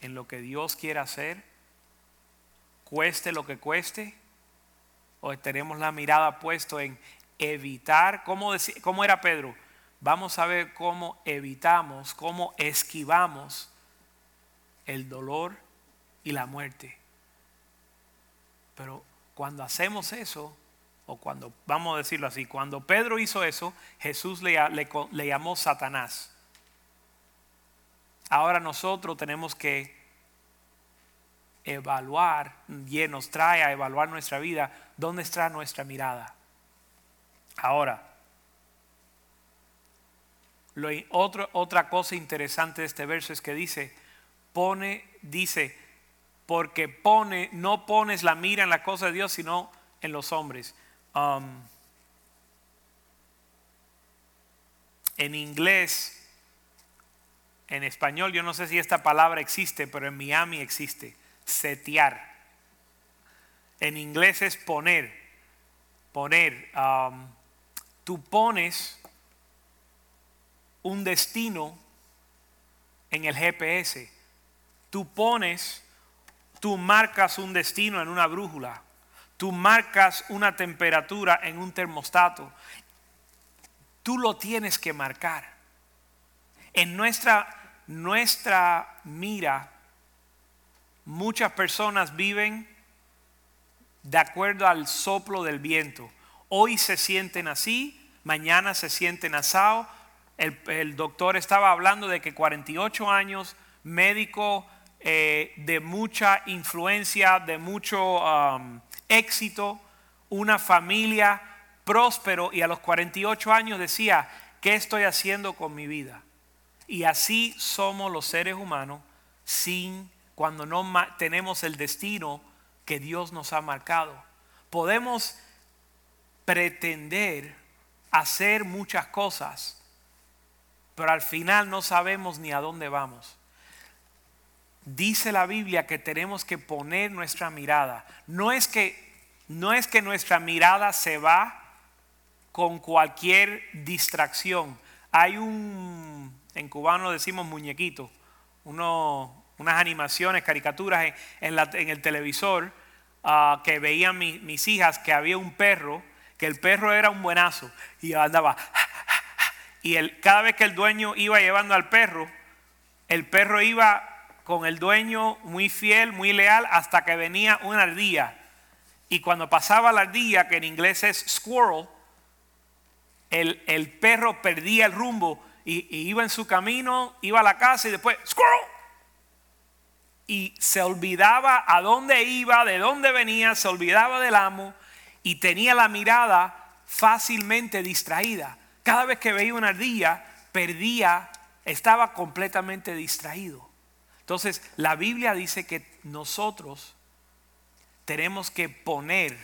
en lo que Dios quiere hacer? Cueste lo que cueste. ¿O tenemos la mirada puesto en evitar? ¿Cómo, cómo era Pedro? Vamos a ver cómo evitamos, cómo esquivamos el dolor y la muerte. Pero cuando hacemos eso, o cuando, vamos a decirlo así, cuando Pedro hizo eso, Jesús le, llamó Satanás. Ahora nosotros tenemos que evaluar, y nos trae a evaluar nuestra vida, dónde está nuestra mirada. Ahora, otra cosa interesante de este verso es que dice, pone, dice, porque pone, no pones la mira en la cosa de Dios, sino en los hombres. Um, en inglés, en español, yo no sé si esta palabra existe, pero en Miami existe, setear. En inglés es poner, poner. Um, tú pones un destino en el GPS. Tú pones, tú marcas un destino en una brújula. Tú marcas una temperatura en un termostato. Tú lo tienes que marcar. En nuestra, nuestra mira, muchas personas viven de acuerdo al soplo del viento. Hoy se sienten así, mañana se sienten asado, el, doctor estaba hablando de que 48 años, médico eh, de mucha influencia, de mucho um, éxito, una familia próspero y a los 48 años decía, ¿qué estoy haciendo con mi vida? Y así somos los seres humanos sin cuando no tenemos el destino que Dios nos ha marcado. Podemos pretender hacer muchas cosas, pero al final no sabemos ni a dónde vamos. Dice la Biblia que tenemos que poner nuestra mirada. No es que no es que nuestra mirada se va con cualquier distracción. Hay un en cubano decimos muñequito, unas animaciones, caricaturas en, el televisor ah, que veían mis hijas que había un perro, que el perro era un buenazo y andaba y el, cada vez que el dueño iba llevando al perro, el perro iba con el dueño muy fiel, muy leal, hasta que venía una ardilla. Y cuando pasaba la ardilla, que en inglés es squirrel, el, el perro perdía el rumbo y, y, iba en su camino, iba a la casa y después, squirrel. Y se olvidaba a dónde iba, de dónde venía, se olvidaba del amo y tenía la mirada fácilmente distraída. Cada vez que veía una ardilla, perdía, estaba completamente distraído. Entonces, la Biblia dice que nosotros tenemos que poner,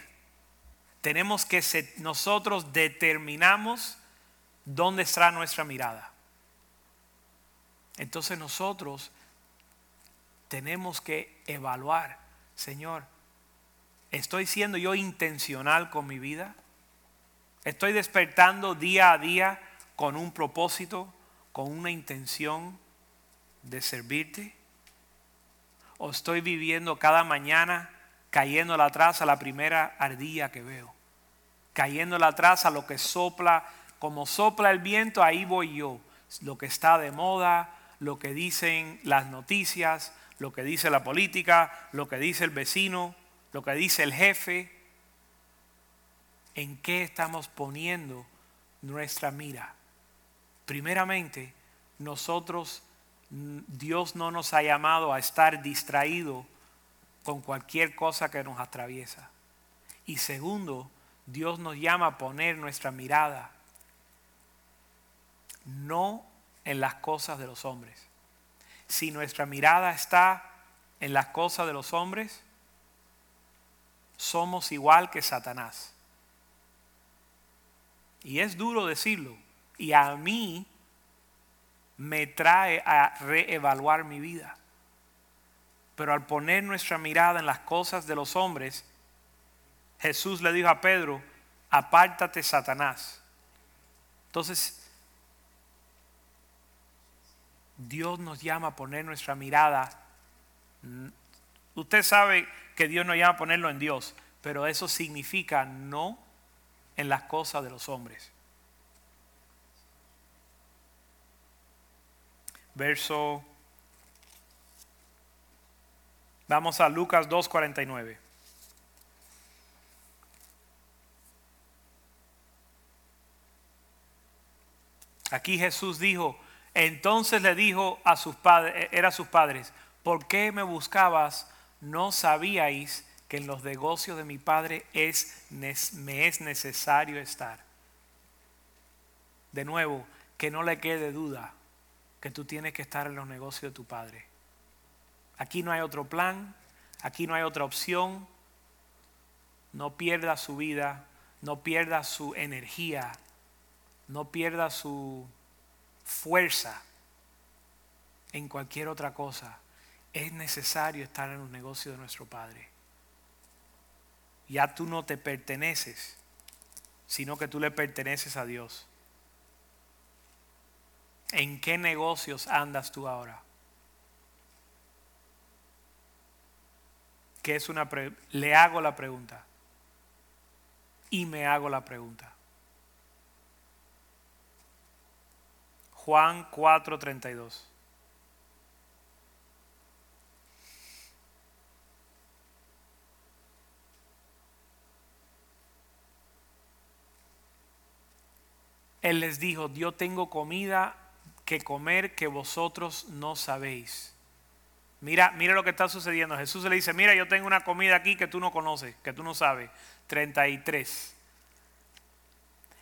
tenemos que nosotros determinamos dónde está nuestra mirada. Entonces nosotros tenemos que evaluar, Señor, ¿estoy siendo yo intencional con mi vida? ¿Estoy despertando día a día con un propósito, con una intención de servirte? ¿O estoy viviendo cada mañana cayendo atrás a la primera ardilla que veo? Cayendo atrás a lo que sopla, como sopla el viento, ahí voy yo. Lo que está de moda, lo que dicen las noticias, lo que dice la política, lo que dice el vecino, lo que dice el jefe. ¿En qué estamos poniendo nuestra mira? Primeramente, nosotros, Dios no nos ha llamado a estar distraídos con cualquier cosa que nos atraviesa. Y segundo, Dios nos llama a poner nuestra mirada no en las cosas de los hombres. Si nuestra mirada está en las cosas de los hombres, somos igual que Satanás. Y es duro decirlo. Y a mí me trae a reevaluar mi vida. Pero al poner nuestra mirada en las cosas de los hombres, Jesús le dijo a Pedro, apártate Satanás. Entonces, Dios nos llama a poner nuestra mirada. Usted sabe que Dios nos llama a ponerlo en Dios, pero eso significa no en las cosas de los hombres. Verso. Vamos a Lucas 2.49. Aquí Jesús dijo, entonces le dijo a sus padres, era sus padres, ¿por qué me buscabas? No sabíais que en los negocios de mi padre es, me es necesario estar. De nuevo, que no le quede duda que tú tienes que estar en los negocios de tu padre. Aquí no hay otro plan, aquí no hay otra opción. No pierda su vida, no pierda su energía, no pierda su fuerza en cualquier otra cosa, es necesario estar en los negocios de nuestro Padre. Ya tú no te perteneces, sino que tú le perteneces a Dios. ¿En qué negocios andas tú ahora? Que es una le hago la pregunta y me hago la pregunta. Juan 4:32. Él les dijo, yo tengo comida que comer que vosotros no sabéis. Mira, mira lo que está sucediendo. Jesús le dice, mira, yo tengo una comida aquí que tú no conoces, que tú no sabes. 33.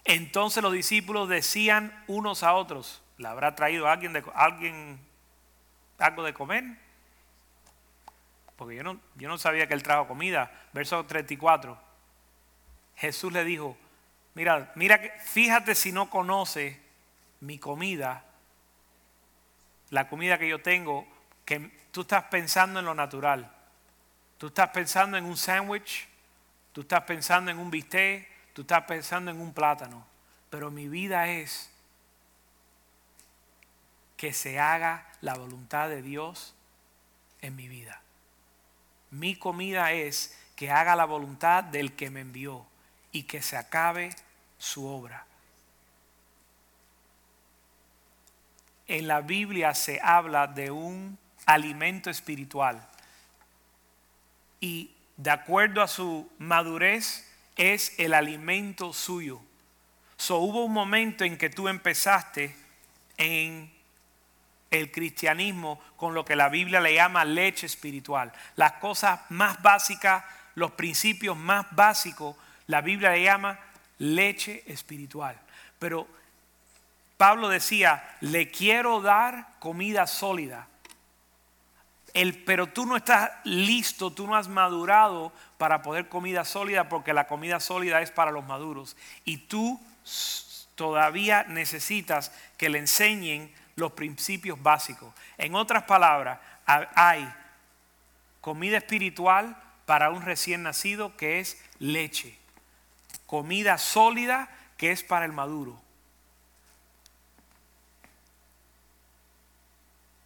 Entonces los discípulos decían unos a otros, ¿Le habrá traído alguien, de, alguien algo de comer? Porque yo no, yo no sabía que él trajo comida. Verso 34. Jesús le dijo, mira, mira, fíjate si no conoce mi comida, la comida que yo tengo, que tú estás pensando en lo natural. Tú estás pensando en un sándwich, tú estás pensando en un bistec, tú estás pensando en un plátano. Pero mi vida es que se haga la voluntad de Dios en mi vida. Mi comida es que haga la voluntad del que me envió y que se acabe su obra. En la Biblia se habla de un alimento espiritual y de acuerdo a su madurez es el alimento suyo. So, hubo un momento en que tú empezaste en el cristianismo con lo que la Biblia le llama leche espiritual. Las cosas más básicas, los principios más básicos, la Biblia le llama leche espiritual. Pero Pablo decía, le quiero dar comida sólida. El, pero tú no estás listo, tú no has madurado para poder comida sólida porque la comida sólida es para los maduros. Y tú todavía necesitas que le enseñen los principios básicos. En otras palabras, hay comida espiritual para un recién nacido que es leche. Comida sólida que es para el maduro.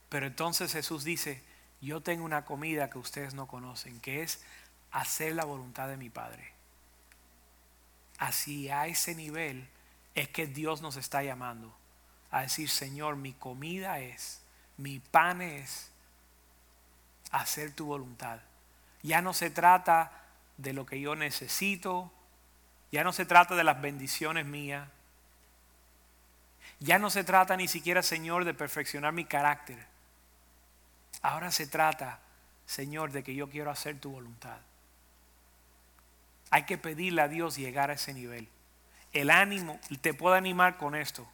Pero entonces Jesús dice, yo tengo una comida que ustedes no conocen, que es hacer la voluntad de mi Padre. Así a ese nivel es que Dios nos está llamando a decir, Señor, mi comida es, mi pan es hacer tu voluntad. Ya no se trata de lo que yo necesito, ya no se trata de las bendiciones mías, ya no se trata ni siquiera, Señor, de perfeccionar mi carácter. Ahora se trata, Señor, de que yo quiero hacer tu voluntad. Hay que pedirle a Dios llegar a ese nivel. El ánimo, te puedo animar con esto.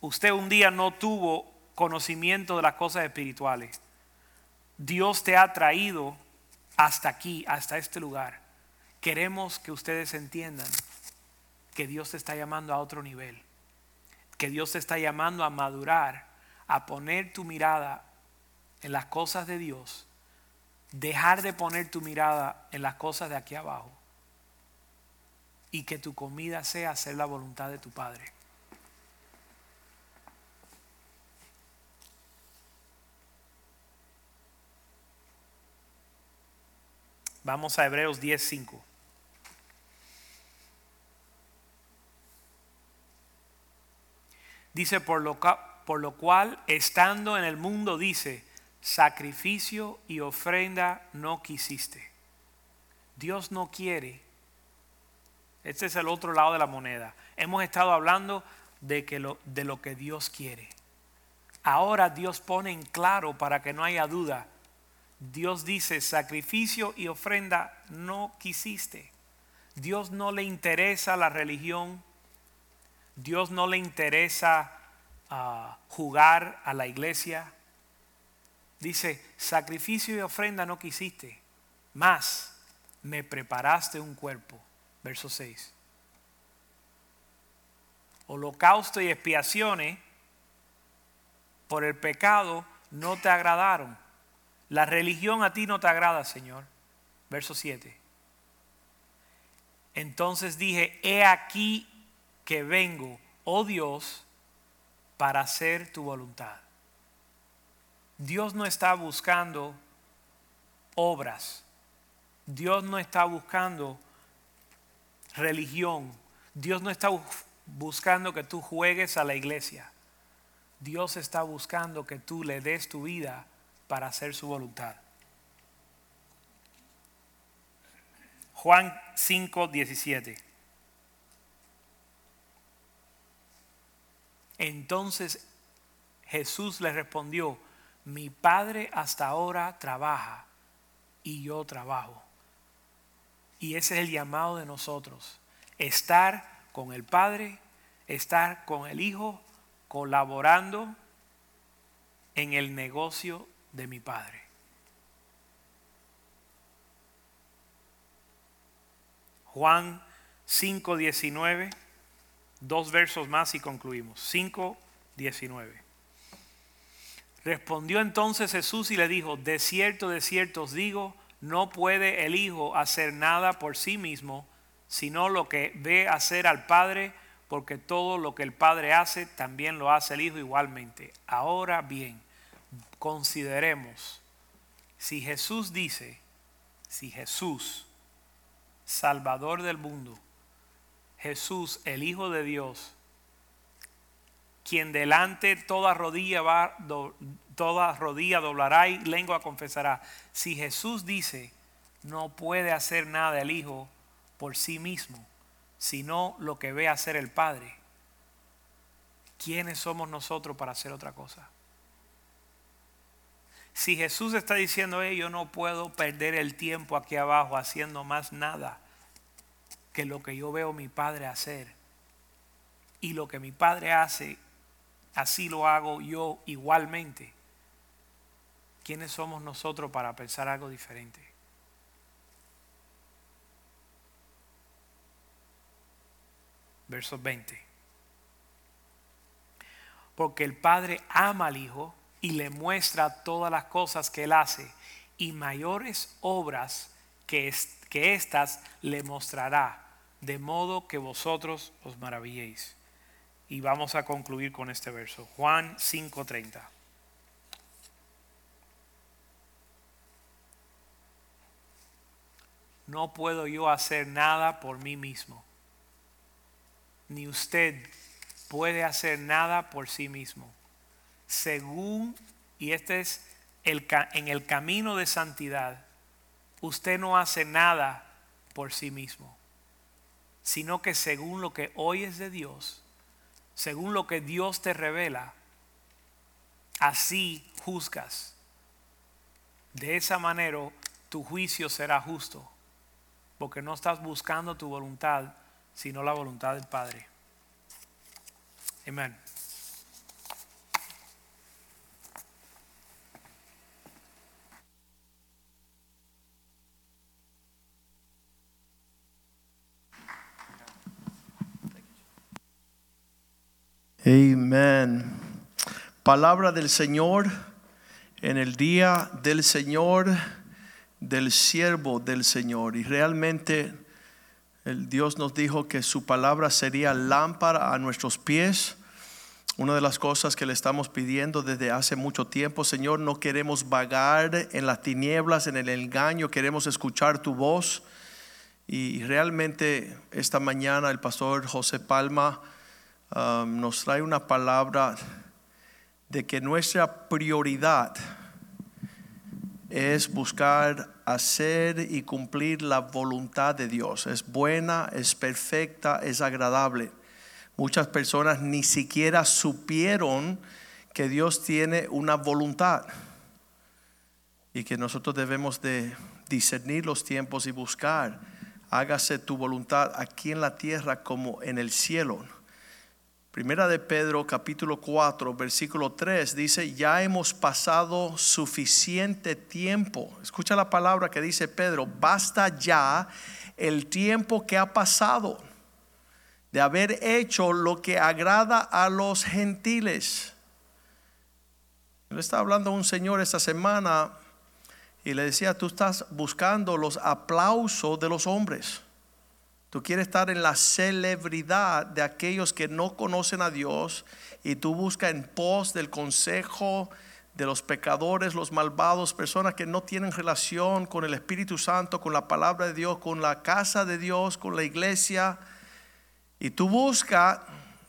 Usted un día no tuvo conocimiento de las cosas espirituales. Dios te ha traído hasta aquí, hasta este lugar. Queremos que ustedes entiendan que Dios te está llamando a otro nivel. Que Dios te está llamando a madurar, a poner tu mirada en las cosas de Dios, dejar de poner tu mirada en las cosas de aquí abajo y que tu comida sea hacer la voluntad de tu Padre. Vamos a Hebreos 10:5. Dice, por lo, por lo cual, estando en el mundo, dice, sacrificio y ofrenda no quisiste. Dios no quiere. Este es el otro lado de la moneda. Hemos estado hablando de, que lo, de lo que Dios quiere. Ahora Dios pone en claro para que no haya duda. Dios dice, sacrificio y ofrenda no quisiste. Dios no le interesa la religión. Dios no le interesa ah, jugar a la iglesia. Dice, sacrificio y ofrenda no quisiste, más me preparaste un cuerpo. Verso 6. Holocausto y expiaciones por el pecado no te agradaron. La religión a ti no te agrada, Señor. Verso 7. Entonces dije, he aquí que vengo, oh Dios, para hacer tu voluntad. Dios no está buscando obras. Dios no está buscando religión. Dios no está buscando que tú juegues a la iglesia. Dios está buscando que tú le des tu vida para hacer su voluntad. Juan 5, 17. Entonces Jesús le respondió, mi Padre hasta ahora trabaja y yo trabajo. Y ese es el llamado de nosotros, estar con el Padre, estar con el Hijo, colaborando en el negocio de mi Padre. Juan 5:19, dos versos más y concluimos. 5:19. Respondió entonces Jesús y le dijo, de cierto, de cierto os digo, no puede el Hijo hacer nada por sí mismo, sino lo que ve hacer al Padre, porque todo lo que el Padre hace, también lo hace el Hijo igualmente. Ahora bien, consideremos, si Jesús dice, si Jesús, Salvador del mundo, Jesús, el Hijo de Dios, quien delante toda rodilla va, toda rodilla doblará y lengua confesará. Si Jesús dice, no puede hacer nada el Hijo por sí mismo, sino lo que ve hacer el Padre. ¿Quiénes somos nosotros para hacer otra cosa? Si Jesús está diciendo, yo no puedo perder el tiempo aquí abajo haciendo más nada que lo que yo veo mi Padre hacer, y lo que mi Padre hace, así lo hago yo igualmente. ¿Quiénes somos nosotros para pensar algo diferente? Verso 20. Porque el Padre ama al Hijo y le muestra todas las cosas que Él hace y mayores obras que, que éstas le mostrará, de modo que vosotros os maravilléis. Y vamos a concluir con este verso, Juan 5:30. No puedo yo hacer nada por mí mismo, ni usted puede hacer nada por sí mismo. Según, y este es el, en el camino de santidad, usted no hace nada por sí mismo, sino que según lo que oyes de Dios, según lo que Dios te revela, así juzgas. De esa manera tu juicio será justo, porque no estás buscando tu voluntad, sino la voluntad del Padre. Amén. Amén. Palabra del Señor en el día del Señor, del siervo del Señor. Y realmente el Dios nos dijo que su palabra sería lámpara a nuestros pies. Una de las cosas que le estamos pidiendo desde hace mucho tiempo, Señor, no queremos vagar en las tinieblas, en el engaño, queremos escuchar tu voz. Y realmente esta mañana el pastor José Palma Um, nos trae una palabra de que nuestra prioridad es buscar hacer y cumplir la voluntad de Dios. Es buena, es perfecta, es agradable. Muchas personas ni siquiera supieron que Dios tiene una voluntad y que nosotros debemos de discernir los tiempos y buscar, hágase tu voluntad aquí en la tierra como en el cielo. Primera de Pedro capítulo 4 versículo 3 dice, ya hemos pasado suficiente tiempo. Escucha la palabra que dice Pedro, basta ya el tiempo que ha pasado de haber hecho lo que agrada a los gentiles. Le estaba hablando a un señor esta semana y le decía, tú estás buscando los aplausos de los hombres. Tú quieres estar en la celebridad de aquellos que no conocen a Dios y tú buscas en pos del consejo de los pecadores, los malvados, personas que no tienen relación con el Espíritu Santo, con la palabra de Dios, con la casa de Dios, con la iglesia. Y tú buscas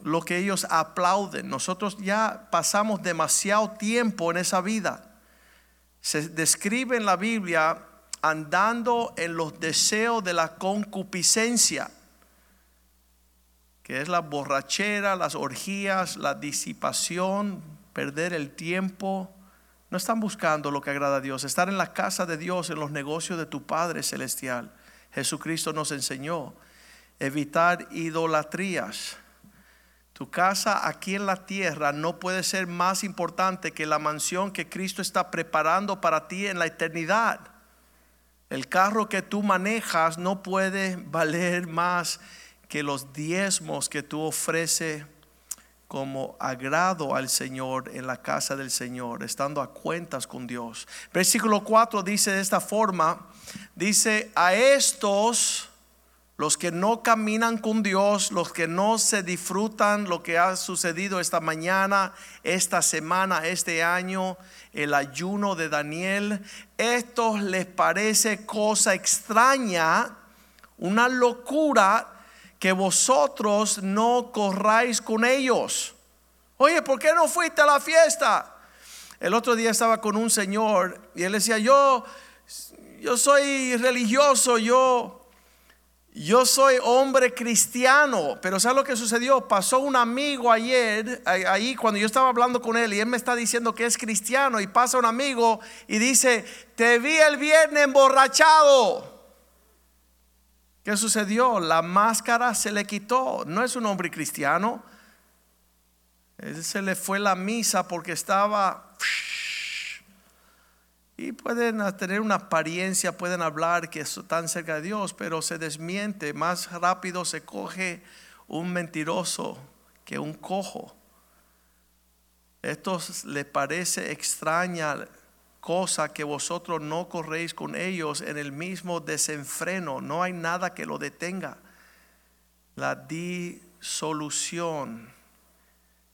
lo que ellos aplauden. Nosotros ya pasamos demasiado tiempo en esa vida. Se describe en la Biblia andando en los deseos de la concupiscencia, que es la borrachera, las orgías, la disipación, perder el tiempo. No están buscando lo que agrada a Dios, estar en la casa de Dios, en los negocios de tu Padre Celestial. Jesucristo nos enseñó evitar idolatrías. Tu casa aquí en la tierra no puede ser más importante que la mansión que Cristo está preparando para ti en la eternidad. El carro que tú manejas no puede valer más que los diezmos que tú ofreces como agrado al Señor en la casa del Señor, estando a cuentas con Dios. Versículo 4 dice de esta forma, dice, a estos, los que no caminan con Dios, los que no se disfrutan lo que ha sucedido esta mañana, esta semana, este año, el ayuno de Daniel, esto les parece cosa extraña, una locura que vosotros no corráis con ellos. Oye, ¿por qué no fuiste a la fiesta? El otro día estaba con un señor y él decía, yo, yo soy religioso, yo yo soy hombre cristiano, pero ¿sabes lo que sucedió? Pasó un amigo ayer, ahí cuando yo estaba hablando con él y él me está diciendo que es cristiano y pasa un amigo y dice, te vi el viernes emborrachado. ¿Qué sucedió? La máscara se le quitó. No es un hombre cristiano. Él se le fue la misa porque estaba... Y pueden tener una apariencia, pueden hablar que están cerca de Dios, pero se desmiente. Más rápido se coge un mentiroso que un cojo. Esto le parece extraña cosa que vosotros no corréis con ellos en el mismo desenfreno. No hay nada que lo detenga. La disolución.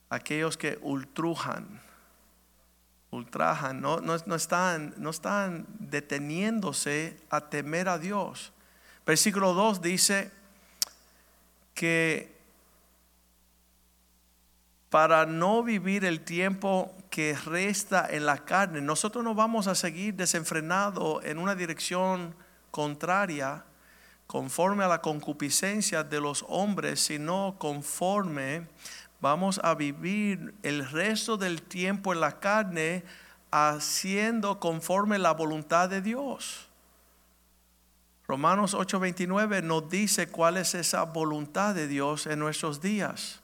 Aquellos que ultrujan ultrajan, no, no, están, no están deteniéndose a temer a Dios. Versículo 2 dice que para no vivir el tiempo que resta en la carne, nosotros no vamos a seguir desenfrenado en una dirección contraria conforme a la concupiscencia de los hombres, sino conforme vamos a vivir el resto del tiempo en la carne haciendo conforme la voluntad de Dios. Romanos 8:29 nos dice cuál es esa voluntad de Dios en nuestros días.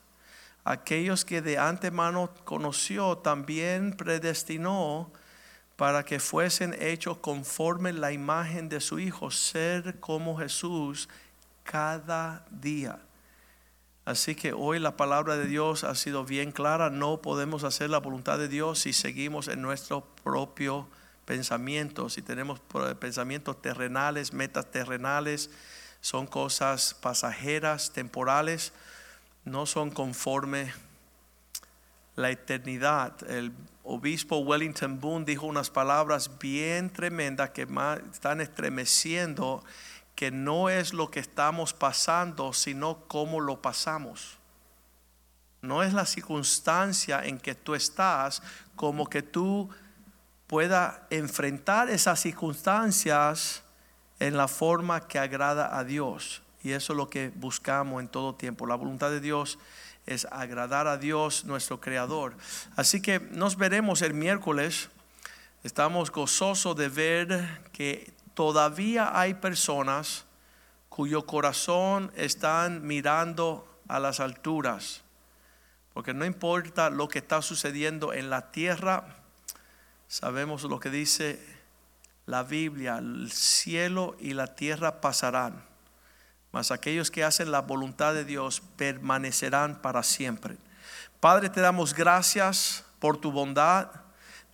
Aquellos que de antemano conoció también predestinó para que fuesen hechos conforme la imagen de su Hijo, ser como Jesús cada día. Así que hoy la palabra de Dios ha sido bien clara. No podemos hacer la voluntad de Dios si seguimos en nuestro propio pensamiento. Si tenemos pensamientos terrenales, metas terrenales, son cosas pasajeras, temporales, no son conforme la eternidad. El obispo Wellington Boone dijo unas palabras bien tremendas que están estremeciendo que no es lo que estamos pasando, sino cómo lo pasamos. No es la circunstancia en que tú estás, como que tú puedas enfrentar esas circunstancias en la forma que agrada a Dios. Y eso es lo que buscamos en todo tiempo. La voluntad de Dios es agradar a Dios, nuestro Creador. Así que nos veremos el miércoles. Estamos gozosos de ver que todavía hay personas cuyo corazón están mirando a las alturas. Porque no importa lo que está sucediendo en la tierra, sabemos lo que dice la Biblia, el cielo y la tierra pasarán, mas aquellos que hacen la voluntad de Dios permanecerán para siempre. Padre, te damos gracias por tu bondad.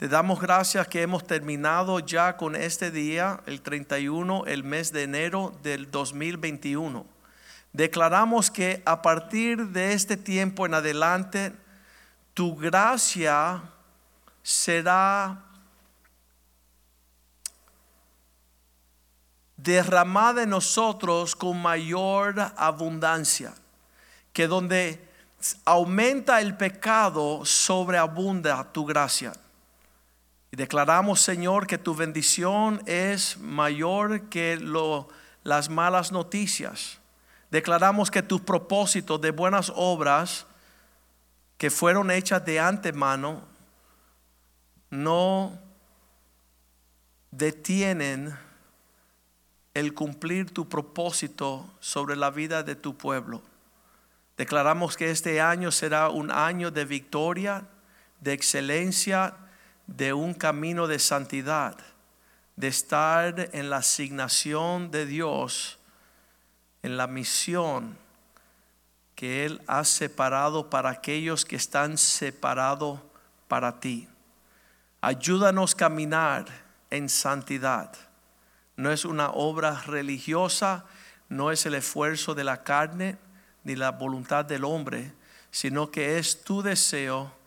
Te damos gracias que hemos terminado ya con este día, el 31, el mes de enero del 2021. Declaramos que a partir de este tiempo en adelante, tu gracia será derramada en nosotros con mayor abundancia, que donde aumenta el pecado, sobreabunda tu gracia. Declaramos, Señor, que tu bendición es mayor que lo, las malas noticias. Declaramos que tus propósitos de buenas obras que fueron hechas de antemano no detienen el cumplir tu propósito sobre la vida de tu pueblo. Declaramos que este año será un año de victoria, de excelencia, de un camino de santidad, de estar en la asignación de Dios, en la misión que Él ha separado para aquellos que están separados para ti. Ayúdanos a caminar en santidad. No es una obra religiosa, no es el esfuerzo de la carne ni la voluntad del hombre, sino que es tu deseo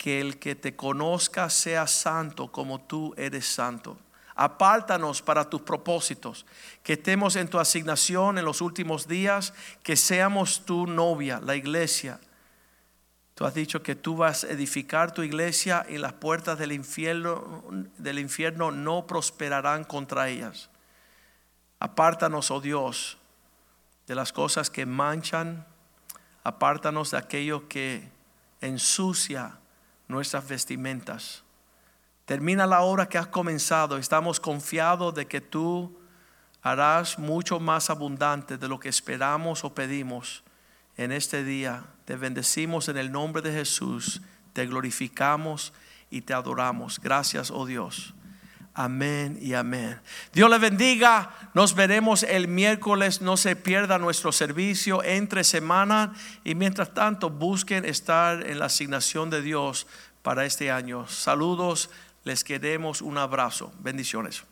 que el que te conozca sea santo como tú eres santo. Apártanos para tus propósitos, que estemos en tu asignación en los últimos días, que seamos tu novia, la iglesia. Tú has dicho que tú vas a edificar tu iglesia y las puertas del infierno, del infierno no prosperarán contra ellas. Apártanos, oh Dios, de las cosas que manchan, apártanos de aquello que ensucia nuestras vestimentas. Termina la obra que has comenzado. Estamos confiados de que tú harás mucho más abundante de lo que esperamos o pedimos en este día. Te bendecimos en el nombre de Jesús. te glorificamos y te adoramos. Gracias, oh Dios. Amén y amén. Dios le bendiga. Nos veremos el miércoles. No se pierda nuestro servicio entre semana. Y mientras tanto, busquen estar en la asignación de Dios para este año. Saludos. Les queremos un abrazo. Bendiciones.